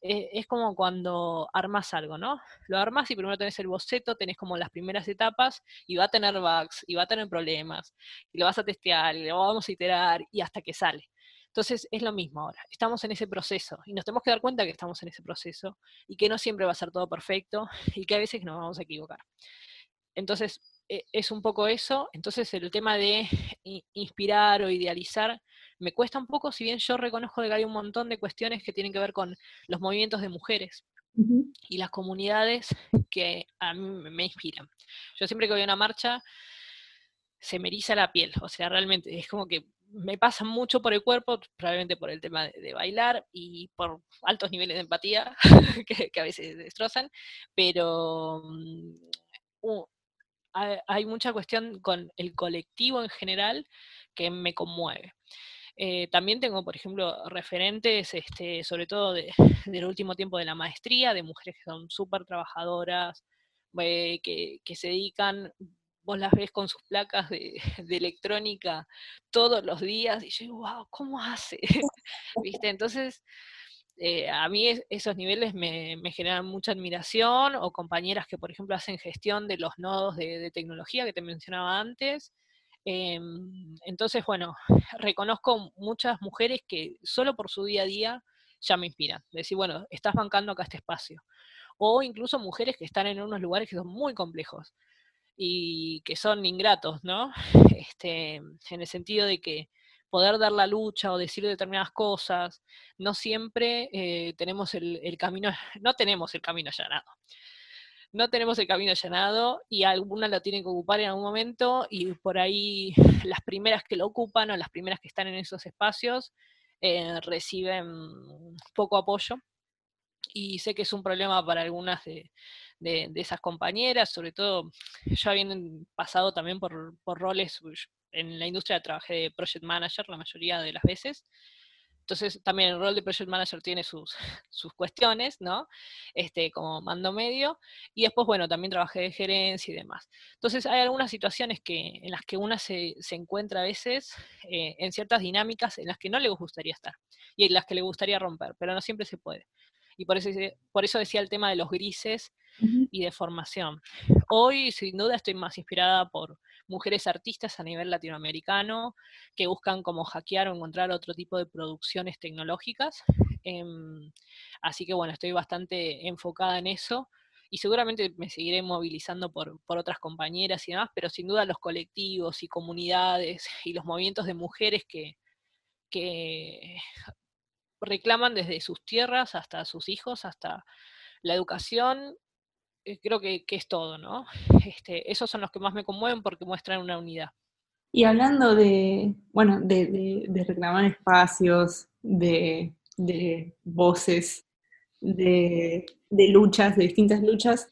es como cuando armas algo, ¿no? Lo armas y primero tenés el boceto, tenés como las primeras etapas y va a tener bugs y va a tener problemas y lo vas a testear y lo vamos a iterar y hasta que sale. Entonces es lo mismo ahora, estamos en ese proceso y nos tenemos que dar cuenta que estamos en ese proceso y que no siempre va a ser todo perfecto y que a veces nos vamos a equivocar. Entonces e, es un poco eso, entonces el tema de inspirar o idealizar me cuesta un poco, si bien yo reconozco que hay un montón de cuestiones que tienen que ver con los movimientos de mujeres y las comunidades que a mí me inspiran. Yo siempre que voy a una marcha se me eriza la piel, o sea, realmente es como que me pasa mucho por el cuerpo, probablemente por el tema de, bailar y por altos niveles de empatía que, a veces destrozan, pero mm, hay mucha cuestión con el colectivo en general que me conmueve. Eh, también tengo, por ejemplo, referentes, este, sobre todo del último tiempo de la maestría, de mujeres que son súper trabajadoras, eh, que, se dedican, vos las ves con sus placas de, electrónica todos los días, y yo digo, wow, ¿cómo hace? ¿Viste? Entonces, eh, a mí esos niveles me, generan mucha admiración, o compañeras que, por ejemplo, hacen gestión de los nodos de tecnología que te mencionaba antes, Em, entonces, bueno, reconozco muchas mujeres que solo por su día a día ya me inspiran. Decir, bueno, estás bancando acá este espacio. O incluso mujeres que están en unos lugares que son muy complejos y que son ingratos, ¿no? Este, en el sentido de que poder dar la lucha o decir determinadas cosas, no siempre eh, tenemos el, el, camino, no tenemos el camino allanado no tenemos el camino allanado y alguna lo tienen que ocupar en algún momento y por ahí las primeras que lo ocupan o las primeras que están en esos espacios eh, reciben poco apoyo. Y sé que es un problema para algunas de, esas compañeras, sobre todo ya vienen pasado también por, por roles en la industria trabajé de project manager la mayoría de las veces entonces también el rol de Project Manager tiene sus, sus cuestiones, ¿no? Este, como mando medio. Y después, bueno, también trabajé de gerencia y demás. Entonces hay algunas situaciones que, en las que una se, encuentra a veces eh, en ciertas dinámicas en las que no le gustaría estar y en las que le gustaría romper, pero no siempre se puede. Y por eso, por eso decía el tema de los grises y de formación. Hoy, sin duda, estoy más inspirada por mujeres artistas a nivel latinoamericano que buscan como hackear o encontrar otro tipo de producciones tecnológicas. Em, así que bueno, estoy bastante enfocada en eso y seguramente me seguiré movilizando por, otras compañeras y demás, pero sin duda los colectivos y comunidades y los movimientos de mujeres que, que reclaman desde sus tierras hasta sus hijos, hasta la educación, eh, creo que, es todo, ¿no? Este, esos son los que más me conmueven porque muestran una unidad. Y hablando de, bueno, de, reclamar espacios, de, voces, de, luchas, de distintas luchas,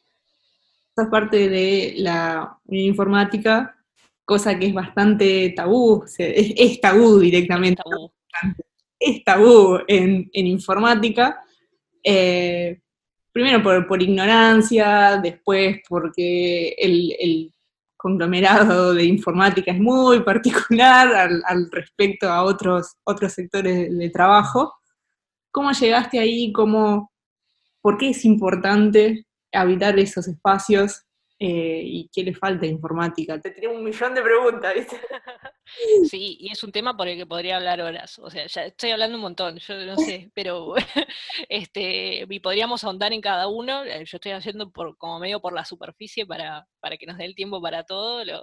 esa parte de la informática, cosa que es bastante tabú, es, tabú directamente. Es tabú, en, informática. Eh, primero por, ignorancia, después porque el, conglomerado de informática es muy particular al, respecto a otros, otros sectores de, trabajo. ¿Cómo llegaste ahí? ¿Cómo, ¿Por qué es importante habitar esos espacios eh, y qué le falta a informática. Te tenía un millón de preguntas, ¿viste? Sí, y es un tema por el que podría hablar horas. O sea, ya estoy hablando un montón, yo no sé, pero este, y podríamos ahondar en cada uno. Eh, yo estoy haciendo por, como medio por la superficie para, para que nos dé el tiempo para todo. Lo,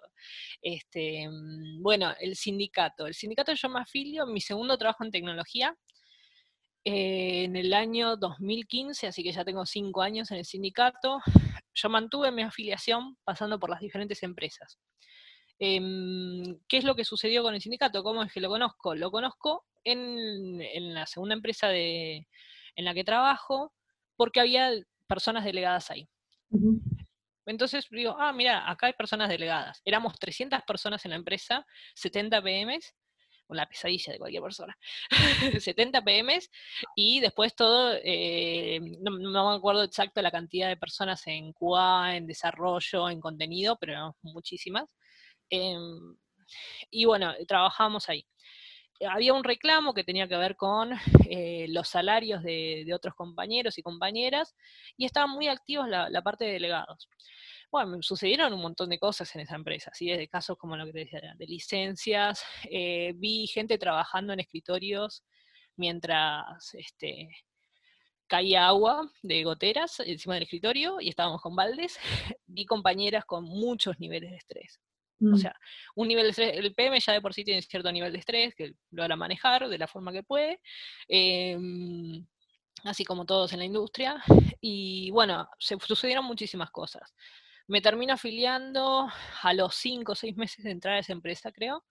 este, mm, bueno, el sindicato. El sindicato yo me afilio, mi segundo trabajo en tecnología, eh, en el año 2015, así que ya tengo cinco años en el sindicato yo mantuve mi afiliación pasando por las diferentes empresas. Em, ¿Qué es lo que sucedió con el sindicato? ¿Cómo es que lo conozco? Lo conozco en, la segunda empresa en la que trabajo porque había personas delegadas ahí. Entonces digo, ah, mira, acá hay personas delegadas. Éramos 300 personas en la empresa, 70 PMs, la pesadilla de cualquier persona. 70 PMs y después todo, eh, no, me acuerdo exacto la cantidad de personas en QA, en desarrollo, en contenido, pero muchísimas. Em, y bueno, trabajamos ahí. Había un reclamo que tenía que ver con eh, los salarios de, otros compañeros y compañeras y estaban muy activos la, parte de delegados bueno, sucedieron un montón de cosas en esa empresa, ¿sí? desde casos como lo que te decía, de licencias, eh, vi gente trabajando en escritorios mientras este, caía agua de goteras encima del escritorio y estábamos con baldes, vi compañeras con muchos niveles de estrés. O mm. sea, un nivel de estrés, el PM ya de por sí tiene cierto nivel de estrés que lo hará manejar de la forma que puede, em, así como todos en la industria. Y bueno, se sucedieron muchísimas cosas. Me termino afiliando a los cinco o seis meses de entrar a esa empresa, creo.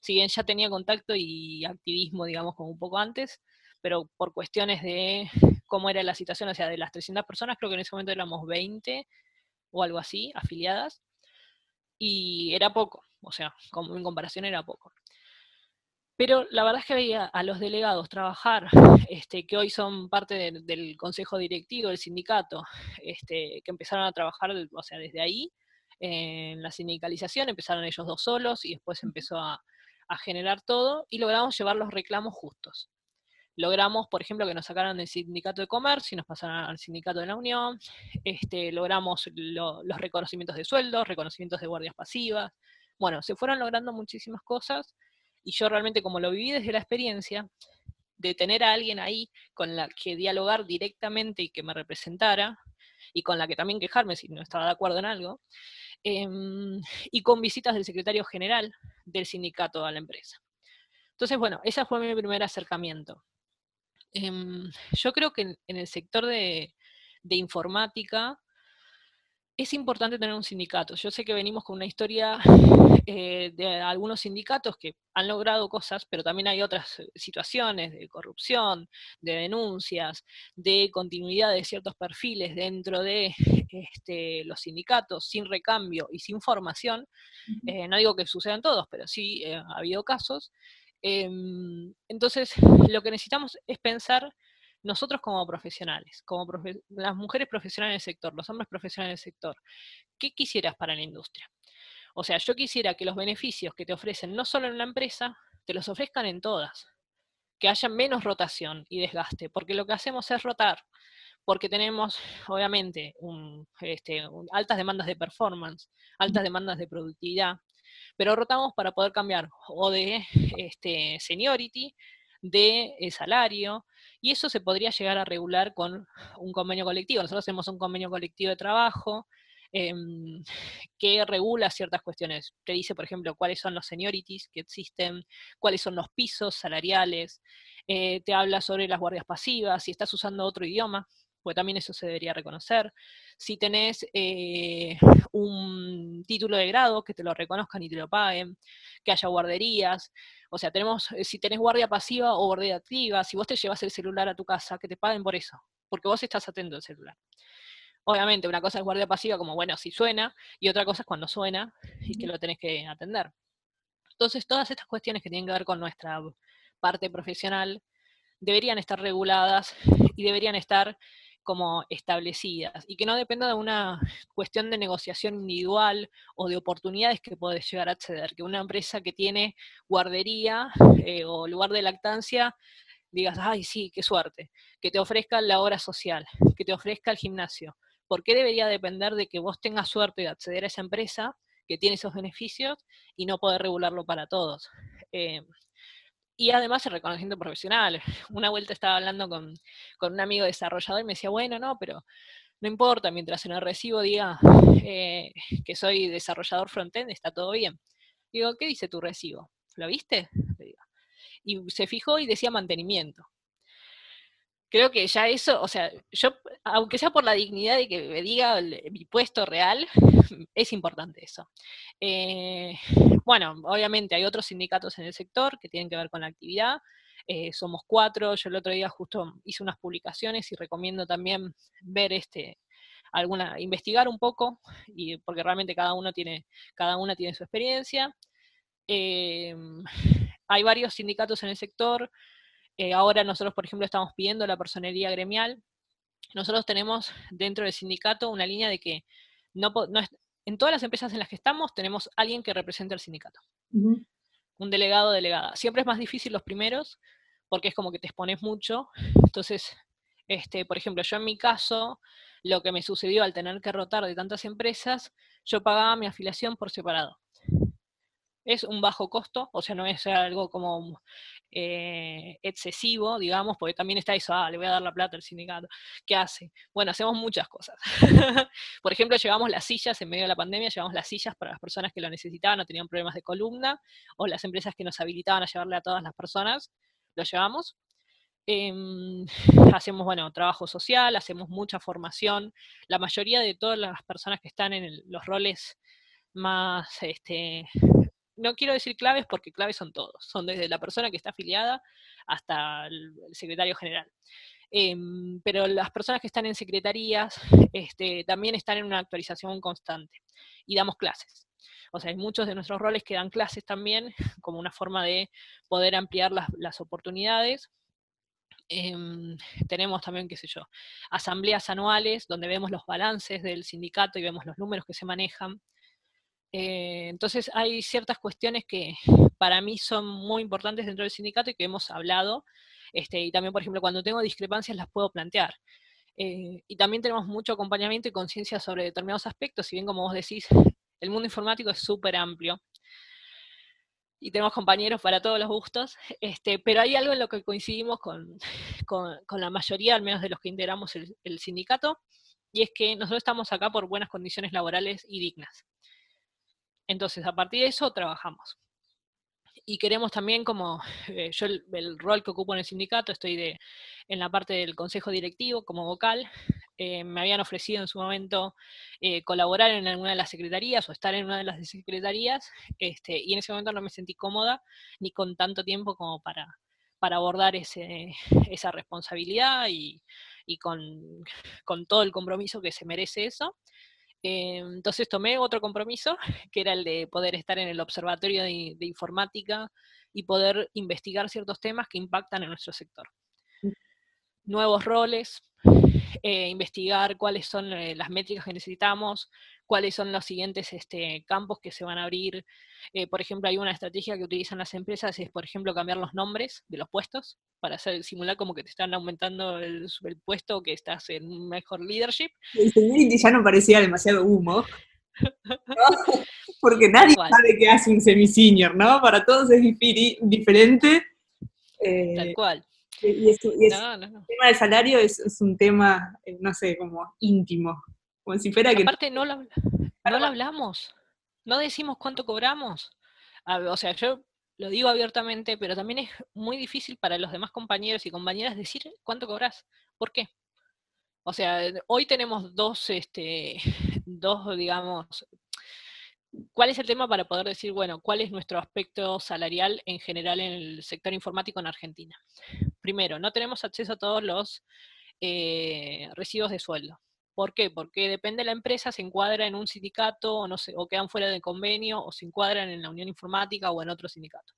Si bien ya tenía contacto y activismo, digamos, como un poco antes, pero por cuestiones de cómo era la situación, o sea, de las 300 personas, creo que en ese momento éramos 20 o algo así, afiliadas, y era poco, o sea, como en comparación era poco. Pero la verdad es que veía a los delegados trabajar, este, que hoy son parte del consejo directivo del sindicato, este, que empezaron a trabajar, o sea, desde ahí, en la sindicalización, empezaron ellos dos solos y después empezó a, generar todo y logramos llevar los reclamos justos. Logramos, por ejemplo, que nos sacaran del sindicato de comercio y nos pasaran al sindicato de la Unión. Este, logramos los reconocimientos de sueldos, reconocimientos de guardias pasivas. Bueno, se fueron logrando muchísimas cosas y yo realmente como lo viví desde la experiencia, de tener a alguien ahí con la que dialogar directamente y que me representara, y con la que también quejarme si no estaba de acuerdo en algo, em, y con visitas del secretario general del sindicato a la empresa. Entonces, bueno, ese fue mi primer acercamiento. Em, yo creo que en, el sector de, de informática, es importante tener un sindicato. Yo sé que venimos con una historia eh, de algunos sindicatos que han logrado cosas, pero también hay otras eh, situaciones de corrupción, de denuncias, de continuidad de ciertos perfiles dentro de este, los sindicatos sin recambio y sin formación. Eh, no digo que sucedan todos, pero sí ha habido casos. Em, entonces, lo que necesitamos es pensar nosotros como profesionales, como las mujeres profesionales del sector, los hombres profesionales del sector, ¿qué quisieras para la industria? O sea, yo quisiera que los beneficios que te ofrecen no solo en una empresa, te los ofrezcan en todas, que haya menos rotación y desgaste, porque lo que hacemos es rotar, porque tenemos, obviamente, este, altas demandas de performance, altas demandas de productividad, pero rotamos para poder cambiar o de este, seniority, de eh, salario, y eso se podría llegar a regular con un convenio colectivo. Nosotros hacemos un convenio colectivo de trabajo em, que regula ciertas cuestiones. Te dice, por ejemplo, cuáles son los seniorities que existen, cuáles son los pisos salariales, eh, te habla sobre las guardias pasivas, si estás usando otro idioma, porque también eso se debería reconocer. Si tenés eh, un título de grado, que te lo reconozcan y te lo paguen, que haya guarderías, o sea, tenemos, eh, si tenés guardia pasiva o guardia activa, si vos te llevas el celular a tu casa, que te paguen por eso, porque vos estás atento al celular. Obviamente, una cosa es guardia pasiva, como bueno, si suena, y otra cosa es cuando suena y que lo tenés que atender. Entonces, todas estas cuestiones que tienen que ver con nuestra parte profesional deberían estar reguladas y deberían estar como establecidas y que no dependa de una cuestión de negociación individual o de oportunidades que puedes llegar a acceder, que una empresa que tiene guardería eh, o lugar de lactancia digas, ay, sí, qué suerte, que te ofrezca la hora social, que te ofrezca el gimnasio. ¿Por qué debería depender de que vos tengas suerte de acceder a esa empresa que tiene esos beneficios y no poder regularlo para todos. Eh, y además el reconocimiento profesional. Una vuelta estaba hablando con, un amigo desarrollador y me decía, bueno, no, pero no importa, mientras en el recibo diga eh, que soy desarrollador frontend, está todo bien. Digo, ¿qué dice tu recibo? ¿Lo viste? Y se fijó y decía mantenimiento creo que ya eso, o sea, yo, aunque sea por la dignidad de que me diga mi puesto real, es importante eso. Eh, bueno, obviamente hay otros sindicatos en el sector que tienen que ver con la actividad. Eh, somos cuatro, yo el otro día justo hice unas publicaciones y recomiendo también ver este alguna, investigar un poco, y porque realmente cada uno tiene, cada una tiene su experiencia. Eh, hay varios sindicatos en el sector, eh, ahora nosotros, por ejemplo, estamos pidiendo la personería gremial. Nosotros tenemos dentro del sindicato una línea de que no, en todas las empresas en las que estamos tenemos alguien que represente al sindicato. Un delegado o delegada. Siempre es más difícil los primeros porque es como que te expones mucho. Entonces, este, por ejemplo, yo en mi caso, lo que me sucedió al tener que rotar de tantas empresas, yo pagaba mi afiliación por separado es un bajo costo, o sea, no es algo como eh, excesivo, digamos, porque también está eso, ah, le voy a dar la plata al sindicato. ¿Qué hace? Bueno, hacemos muchas cosas. Por ejemplo, llevamos las sillas en medio de la pandemia, llevamos las sillas para las personas que lo necesitaban, no tenían problemas de columna, o las empresas que nos habilitaban a llevarle a todas las personas, lo llevamos. Em, hacemos, bueno, trabajo social, hacemos mucha formación. La mayoría de todas las personas que están en los roles más este, no quiero decir claves porque claves son todos, son desde la persona que está afiliada hasta el, secretario general. Em, pero las personas que están en secretarías este, también están en una actualización constante y damos clases. O sea, hay muchos de nuestros roles que dan clases también como una forma de poder ampliar las, oportunidades. Em, tenemos también, qué sé yo, asambleas anuales donde vemos los balances del sindicato y vemos los números que se manejan. Eh, entonces hay ciertas cuestiones que para mí son muy importantes dentro del sindicato y que hemos hablado. Este, y también, por ejemplo, cuando tengo discrepancias las puedo plantear. Eh, y también tenemos mucho acompañamiento y conciencia sobre determinados aspectos, si bien como vos decís, el mundo informático es súper amplio. Y tenemos compañeros para todos los gustos, este, pero hay algo en lo que coincidimos con, con, la mayoría, al menos de los que integramos el sindicato, y es que nosotros estamos acá por buenas condiciones laborales y dignas. Entonces, a partir de eso, trabajamos. Y queremos también, como eh, yo el, rol que ocupo en el sindicato, estoy de, en la parte del consejo directivo como vocal, eh, me habían ofrecido en su momento eh, colaborar en alguna de las secretarías o estar en una de las secretarías, este, y en ese momento no me sentí cómoda ni con tanto tiempo como para, para abordar ese, esa responsabilidad y, y con, con, todo el compromiso que se merece eso. Em, entonces tomé otro compromiso, que era el de poder estar en el observatorio de, informática y poder investigar ciertos temas que impactan en nuestro sector. Nuevos roles, eh, investigar cuáles son eh, las métricas que necesitamos, cuáles son los siguientes este, campos que se van a abrir. Eh, por ejemplo, hay una estrategia que utilizan las empresas, es por ejemplo cambiar los nombres de los puestos para hacer, simular como que te están aumentando el, puesto, que estás en mejor leadership. El señor ya no parecía demasiado humo. Porque nadie sabe qué hace un semi-senior, ¿no? Para todos es diferente. Tal cual. Y, el tema del salario es, un tema, eh, no sé, como íntimo. Como si fuera que. Aparte, no lo, no lo hablamos. No decimos cuánto cobramos. O sea, yo lo digo abiertamente, pero también es muy difícil para los demás compañeros y compañeras decir cuánto cobras. ¿Por qué? O sea, hoy tenemos dos, este, dos, digamos, ¿cuál es el tema para poder decir, bueno, cuál es nuestro aspecto salarial en general en el sector informático en Argentina? Primero, no tenemos acceso a todos los eh, recibos de sueldo. ¿Por qué? Porque depende de la empresa, se encuadra en un sindicato o, quedan fuera del convenio o se encuadran en la Unión Informática o en otro sindicato.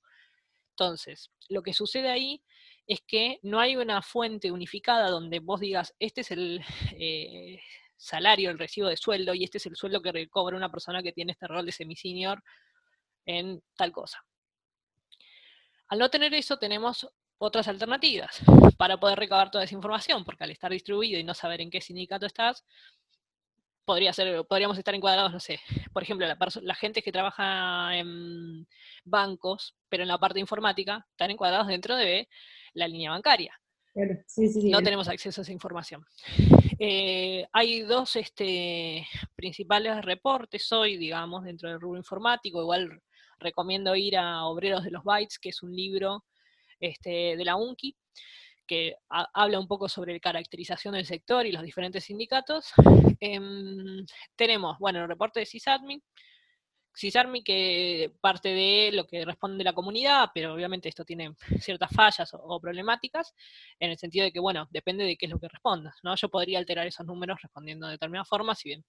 Entonces, lo que sucede ahí es que no hay una fuente unificada donde vos digas, este es el eh, salario, el recibo de sueldo, y este es el sueldo que recobra una persona que tiene este rol de semi-senior en tal cosa. Al no tener eso, tenemos otras alternativas para poder recabar toda esa información, porque al estar distribuido y no saber en qué sindicato estás, podría ser, podríamos estar encuadrados, no sé, por ejemplo, la, la, gente que trabaja en bancos, pero en la parte informática, están encuadrados dentro de la línea bancaria. No tenemos acceso a esa información. Eh, hay dos este, principales reportes hoy, digamos, dentro del rubro informático. Igual recomiendo ir a Obreros de los Bytes, que es un libro este, de la UNCI, que habla un poco sobre la caracterización del sector y los diferentes sindicatos. Em, tenemos, bueno, el reporte de sysadmin, CISARMI que parte de lo que responde la comunidad, pero obviamente esto tiene ciertas fallas o, problemáticas, en el sentido de que, bueno, depende de qué es lo que respondas, ¿no? Yo podría alterar esos números respondiendo de determinada forma, si bien,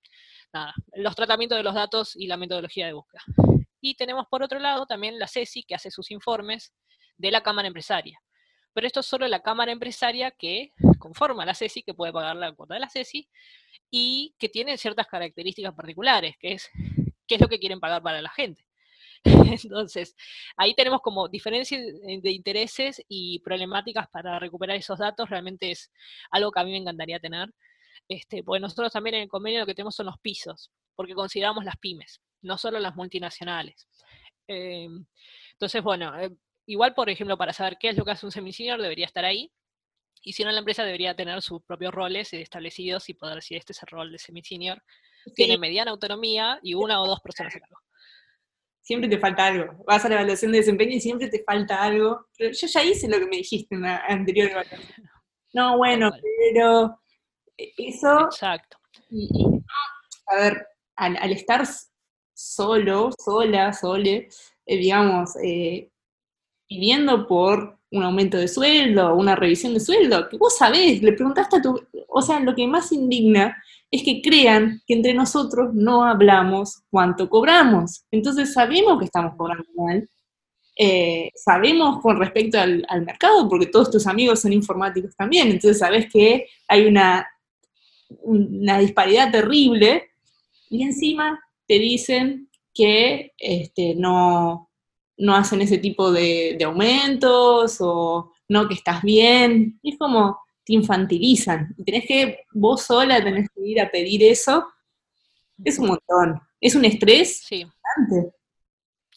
nada, los tratamientos de los datos y la metodología de búsqueda. Y tenemos por otro lado también la CESI, que hace sus informes de la Cámara Empresaria. Pero esto es solo la Cámara Empresaria que conforma la CESI, que puede pagar la cuota de la CESI, y que tiene ciertas características particulares, que es qué es lo que quieren pagar para la gente. Entonces, ahí tenemos como diferencias de intereses y problemáticas para recuperar esos datos. Realmente es algo que a mí me encantaría tener. Este, porque nosotros también en el convenio lo que tenemos son los pisos, porque consideramos las pymes, no solo las multinacionales. Eh, entonces, bueno, eh, igual, por ejemplo, para saber qué es lo que hace un semisenior, debería estar ahí. Y si no, la empresa debería tener sus propios roles establecidos y poder decir, este es el rol de semisenior tiene mediana autonomía y una o dos personas a cargo. Siempre te falta algo. Vas a la evaluación de desempeño y siempre te falta algo. Pero yo ya hice lo que me dijiste en la anterior evaluación. No, bueno, pero eso... Exacto. a ver, al, estar solo, sola, sole, eh, digamos, eh, pidiendo por un aumento de sueldo, una revisión de sueldo, que vos sabés, le preguntaste a tu... O sea, lo que más indigna es que crean que entre nosotros no hablamos cuánto cobramos. Entonces sabemos que estamos cobrando mal, eh, sabemos con respecto al, mercado, porque todos tus amigos son informáticos también, entonces sabes que hay una, una disparidad terrible, y encima te dicen que este, no, no hacen ese tipo de, de aumentos o no que estás bien. Y es como, te infantilizan. Y tenés que, vos sola tenés que ir a pedir eso. Es un montón. Es un estrés sí.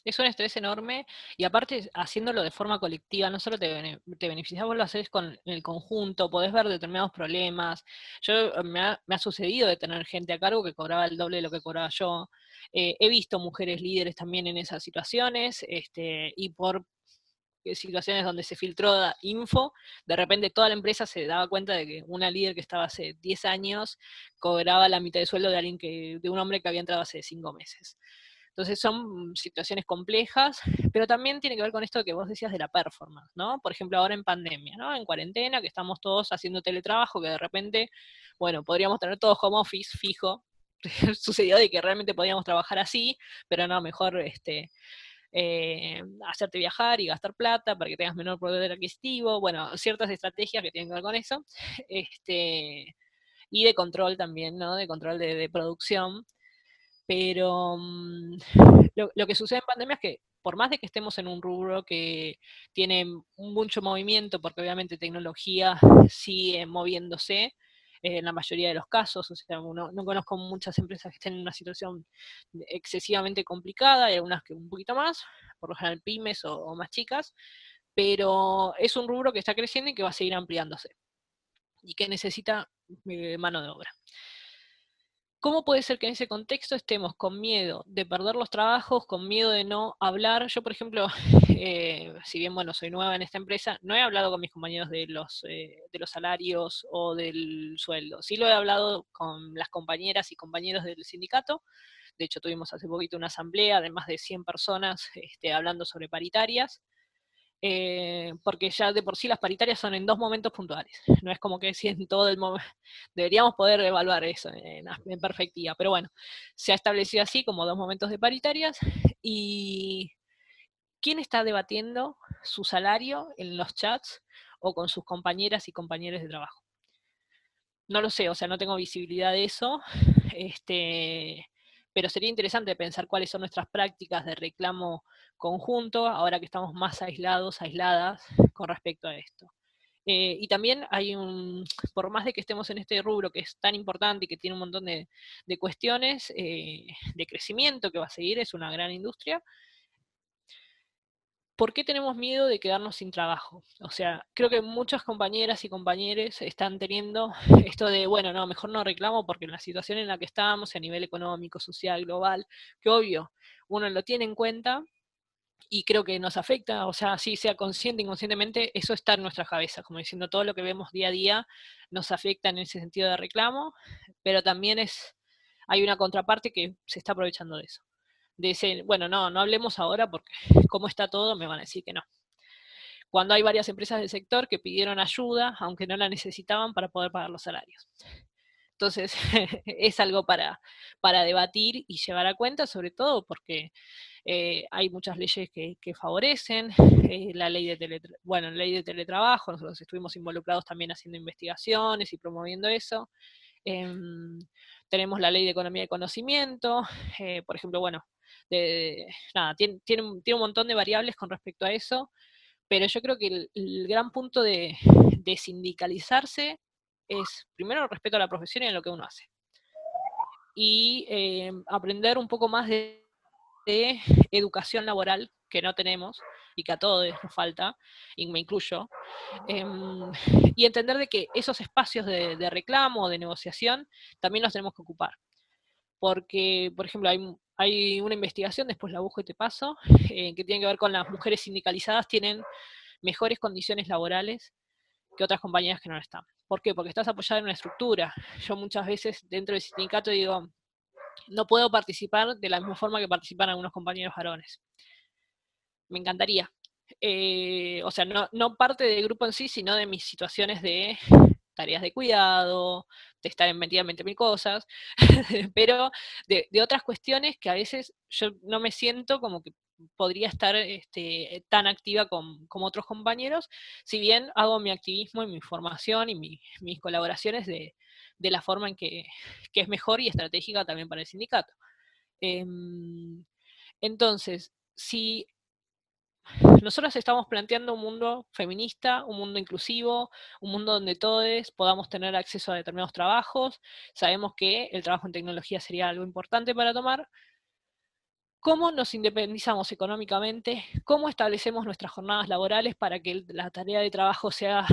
Es un estrés enorme y aparte haciéndolo de forma colectiva, no solo te, te beneficias, vos lo haces con el conjunto, podés ver determinados problemas. Yo eh, me ha, me ha, sucedido de tener gente a cargo que cobraba el doble de lo que cobraba yo. Eh, he visto mujeres líderes también en esas situaciones este, y por situaciones donde se filtró info, de repente toda la empresa se daba cuenta de que una líder que estaba hace 10 años cobraba la mitad de sueldo de alguien que, de un hombre que había entrado hace 5 meses. Entonces son situaciones complejas, pero también tiene que ver con esto que vos decías de la performance, ¿no? Por ejemplo, ahora en pandemia, ¿no? En cuarentena, que estamos todos haciendo teletrabajo, que de repente, bueno, podríamos tener todos home office fijo. Sucedió de que realmente podíamos trabajar así, pero no, mejor este, eh, hacerte viajar y gastar plata para que tengas menor poder adquisitivo, bueno, ciertas estrategias que tienen que ver con eso, este, y de control también, ¿no? De control de, producción. Pero mm, lo, que sucede en pandemia es que por más de que estemos en un rubro que tiene mucho movimiento, porque obviamente tecnología sigue moviéndose, en la mayoría de los casos, o sea, no conozco muchas empresas que estén en una situación excesivamente complicada, hay algunas que un poquito más, por lo general pymes o, más chicas, pero es un rubro que está creciendo y que va a seguir ampliándose y que necesita eh, mano de obra. ¿Cómo puede ser que en ese contexto estemos con miedo de perder los trabajos, con miedo de no hablar? Yo, por ejemplo, eh, si bien bueno, soy nueva en esta empresa, no he hablado con mis compañeros de los, eh, de los salarios o del sueldo. Sí lo he hablado con las compañeras y compañeros del sindicato. De hecho, tuvimos hace poquito una asamblea de más de 100 personas este, hablando sobre paritarias. Eh, porque ya de por sí las paritarias son en dos momentos puntuales. No es como que si en todo el momento. Deberíamos poder evaluar eso en, en, pero bueno, se ha establecido así como dos momentos de paritarias. ¿Y quién está debatiendo su salario en los chats o con sus compañeras y compañeros de trabajo? No lo sé, o sea, no tengo visibilidad de eso. Este, pero sería interesante pensar cuáles son nuestras prácticas de reclamo conjunto, ahora que estamos más aislados, aisladas con respecto a esto. Eh, y también hay un, por más de que estemos en este rubro que es tan importante y que tiene un montón de, cuestiones eh, de crecimiento que va a seguir, es una gran industria, ¿por qué tenemos miedo de quedarnos sin trabajo? O sea, creo que muchas compañeras y compañeros están teniendo esto de, bueno, no, mejor no reclamo porque en la situación en la que estamos, a nivel económico, social, global, que obvio, uno lo tiene en cuenta y creo que nos afecta, o sea, si sea consciente, inconscientemente, eso está en nuestra cabeza, como diciendo, todo lo que vemos día a día nos afecta en ese sentido de reclamo, pero también es, hay una contraparte que se está aprovechando de eso de bueno, no, no hablemos ahora porque como está todo me van a decir que no. Cuando hay varias empresas del sector que pidieron ayuda, aunque no la necesitaban para poder pagar los salarios. Entonces, es algo para, para debatir y llevar a cuenta, sobre todo porque eh, hay muchas leyes que, favorecen, eh, la ley de, bueno, ley de teletrabajo, nosotros estuvimos involucrados también haciendo investigaciones y promoviendo eso. Em, tenemos la ley de economía de conocimiento, eh, por ejemplo, bueno, nada, tiene, tiene, un montón de variables con respecto a eso, pero yo creo que el, gran punto de, sindicalizarse es, primero, respeto a la profesión y a lo que uno hace. Y eh, aprender un poco más de, educación laboral que no tenemos y que a todos nos falta, y me incluyo, em, y entender de que esos espacios de, de reclamo, de negociación, también los tenemos que ocupar. Porque, por ejemplo, hay hay una investigación, después la busco y te paso, eh, que tiene que ver con las mujeres sindicalizadas tienen mejores condiciones laborales que otras compañías que no lo están. ¿Por qué? Porque estás apoyada en una estructura. Yo muchas veces dentro del sindicato digo, no puedo participar de la misma forma que participan algunos compañeros varones. Me encantaría. Eh, o sea, no, no parte del grupo en sí, sino de mis situaciones de tareas de cuidado, de estar metida en mil cosas, pero de, otras cuestiones que a veces yo no me siento como que podría estar este, tan activa como otros compañeros, si bien hago mi activismo y mi formación y mis colaboraciones de, la forma en que, es mejor y estratégica también para el sindicato. Em, entonces, si nosotros estamos planteando un mundo feminista, un mundo inclusivo, un mundo donde todos podamos tener acceso a determinados trabajos. Sabemos que el trabajo en tecnología sería algo importante para tomar, cómo nos independizamos económicamente, cómo establecemos nuestras jornadas laborales para que la tarea de trabajo sea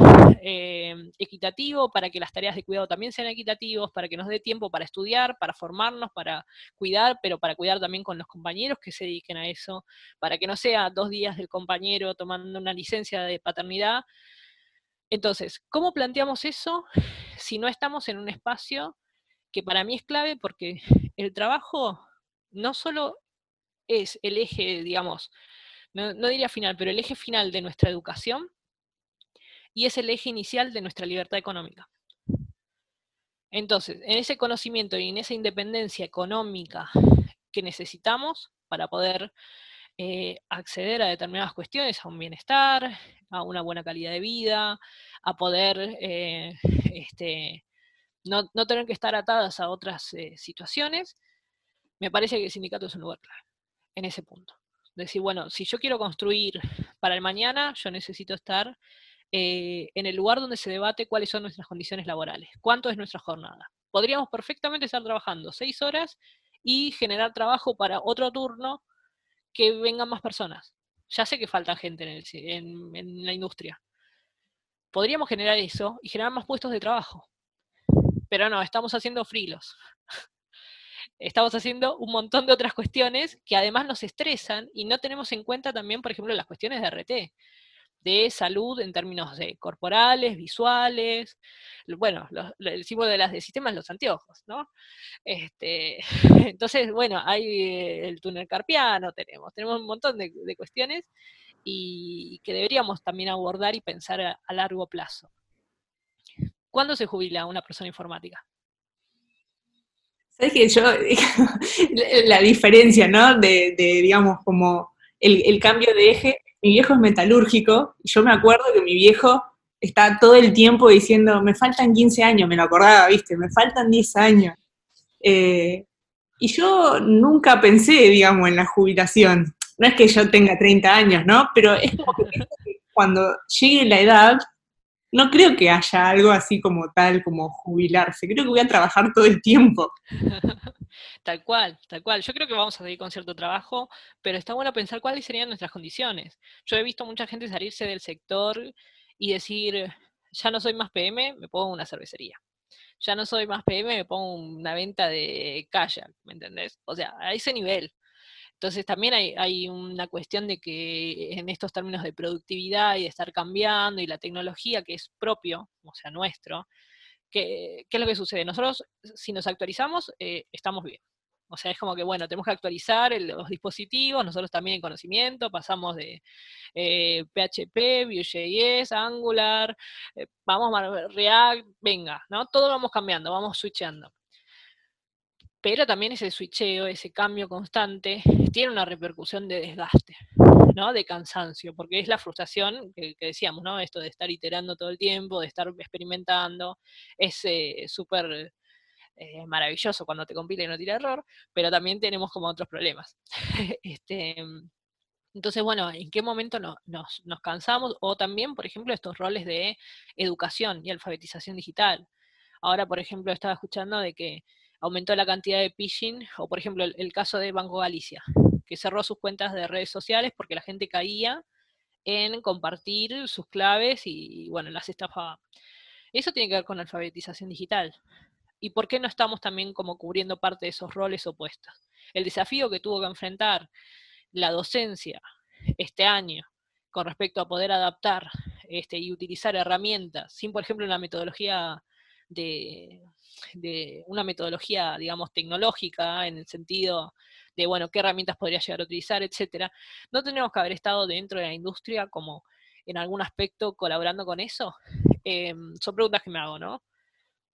eh, equitativo, para que las tareas de cuidado también sean equitativos, para que nos dé tiempo para estudiar, para formarnos, para cuidar, pero para cuidar también con los compañeros que se dediquen a eso, para que no sea dos días del compañero tomando una licencia de paternidad. Entonces, ¿cómo planteamos eso si no estamos en un espacio que para mí es clave porque el trabajo no solo es el eje, digamos, no, diría final, pero el eje final de nuestra educación y es el eje inicial de nuestra libertad económica. Entonces, en ese conocimiento y en esa independencia económica que necesitamos para poder eh, acceder a determinadas cuestiones, a un bienestar, a una buena calidad de vida, a poder eh, este, no, tener que estar atadas a otras eh, situaciones, me parece que el sindicato es un lugar clave en ese punto. Decir, bueno, si yo quiero construir para el mañana, yo necesito estar eh, en el lugar donde se debate cuáles son nuestras condiciones laborales, cuánto es nuestra jornada. Podríamos perfectamente estar trabajando seis horas y generar trabajo para otro turno que vengan más personas. Ya sé que falta gente en, en la industria. Podríamos generar eso y generar más puestos de trabajo. Pero no, estamos haciendo frilos. Estamos haciendo un montón de otras cuestiones que además nos estresan y no tenemos en cuenta también, por ejemplo, las cuestiones de RT de salud en términos de corporales, visuales, bueno, el símbolo de las de sistemas los anteojos, ¿no? Este, entonces, bueno, hay eh, el túnel carpiano, tenemos, tenemos un montón de, cuestiones y que deberíamos también abordar y pensar a, largo plazo. ¿Cuándo se jubila una persona informática? Sabes que yo, la diferencia, ¿no? De, digamos, como el, cambio de eje mi viejo es metalúrgico, y yo me acuerdo que mi viejo está todo el tiempo diciendo, me faltan 15 años, me lo acordaba, viste, me faltan 10 años. Eh, y yo nunca pensé, digamos, en la jubilación. No es que yo tenga 30 años, ¿no? Pero es como que cuando llegue la edad, no creo que haya algo así como tal, como jubilarse. Creo que voy a trabajar todo el tiempo. Tal cual, tal cual. Yo creo que vamos a seguir con cierto trabajo, pero está bueno pensar cuáles serían nuestras condiciones. Yo he visto mucha gente salirse del sector y decir, ya no soy más PM, me pongo una cervecería. Ya no soy más PM, me pongo una venta de kayak, ¿me entendés? O sea, a ese nivel. Entonces también hay, una cuestión de que en estos términos de productividad y de estar cambiando y la tecnología que es propio, o sea, nuestro, ¿qué, es lo que sucede? Nosotros, si nos actualizamos, eh, estamos bien. O sea, es como que, bueno, tenemos que actualizar los dispositivos, nosotros también en conocimiento, pasamos de PHP, Vue.js, Angular, eh, vamos a React, venga, ¿no? Todo vamos cambiando, vamos switchando. Pero también ese switcheo, ese cambio constante, tiene una repercusión de desgaste, ¿no? De cansancio, porque es la frustración que, decíamos, ¿no? Esto de estar iterando todo el tiempo, de estar experimentando, es eh, súper eh, maravilloso cuando te compila y no tira error, pero también tenemos como otros problemas. este, entonces, bueno, ¿en qué momento nos, nos, cansamos? O también, por ejemplo, estos roles de educación y alfabetización digital. Ahora, por ejemplo, estaba escuchando de que aumentó la cantidad de phishing, o por ejemplo, el, caso de Banco Galicia, que cerró sus cuentas de redes sociales porque la gente caía en compartir sus claves y, bueno, las estafaba. Eso tiene que ver con alfabetización digital y por qué no estamos también como cubriendo parte de esos roles opuestos. El desafío que tuvo que enfrentar la docencia este año con respecto a poder adaptar este, y utilizar herramientas sin, por ejemplo, una metodología de, una metodología, digamos, tecnológica en el sentido de, bueno, qué herramientas podría llegar a utilizar, etcétera, no tenemos que haber estado dentro de la industria como en algún aspecto colaborando con eso. Em, son preguntas que me hago, ¿no?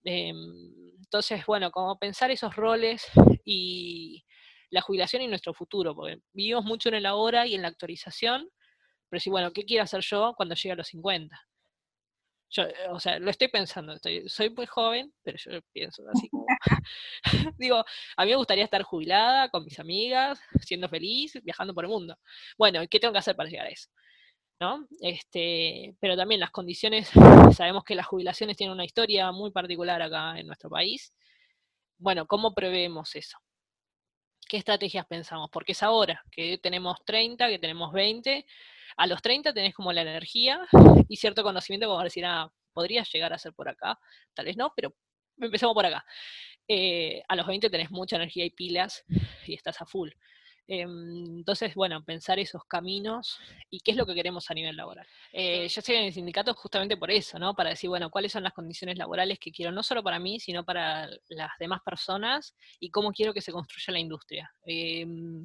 Em, entonces, bueno, como pensar esos roles y la jubilación y nuestro futuro, porque vivimos mucho en el ahora y en la actualización, pero sí, bueno, ¿qué quiero hacer yo cuando llegue a los 50? Yo, eh, o sea, lo estoy pensando, soy muy joven, pero yo pienso así como, digo, a mí me gustaría estar jubilada con mis amigas, siendo feliz, viajando por el mundo. Bueno, ¿qué tengo que hacer para llegar a eso? ¿no? Este, pero también las condiciones, sabemos que las jubilaciones tienen una historia muy particular acá en nuestro país. Bueno, ¿cómo prevemos eso? ¿Qué estrategias pensamos? Porque es ahora que tenemos 30, que tenemos 20. A los 30 tenés como la energía y cierto conocimiento como decir, ah, podría llegar a ser por acá, tal vez no, pero empecemos por acá. Eh, a los 20 tenés mucha energía y pilas y estás a full. Em, entonces, bueno, pensar esos caminos y qué es lo que queremos a nivel laboral. Eh, yo estoy en el sindicato justamente por eso, ¿no? Para decir, bueno, cuáles son las condiciones laborales que quiero, no solo para mí, sino para las demás personas y cómo quiero que se construya la industria. Em,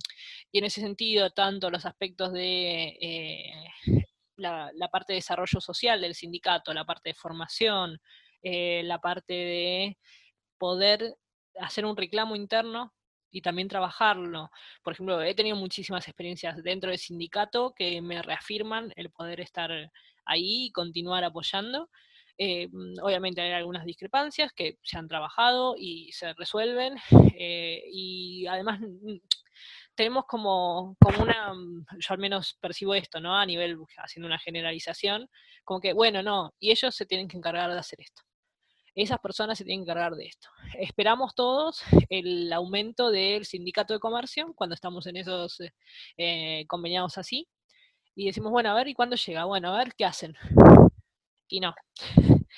y en ese sentido, tanto los aspectos de eh, la, parte de desarrollo social del sindicato, la parte de formación, eh, la parte de poder hacer un reclamo interno y también trabajarlo. Por ejemplo, he tenido muchísimas experiencias dentro del sindicato que me reafirman el poder estar ahí y continuar apoyando. Eh, mm, obviamente hay algunas discrepancias que se han trabajado y se resuelven eh, y además mm, tenemos como, como una, mm, yo al menos percibo esto, ¿no? A nivel, haciendo una generalización, como que, bueno, no, y ellos se tienen que encargar de hacer esto esas personas se tienen que encargar de esto. Esperamos todos el aumento del sindicato de comercio cuando estamos en esos eh, conveniados así. Y decimos, bueno, a ver, ¿y cuándo llega? Bueno, a ver, ¿qué hacen? Y no.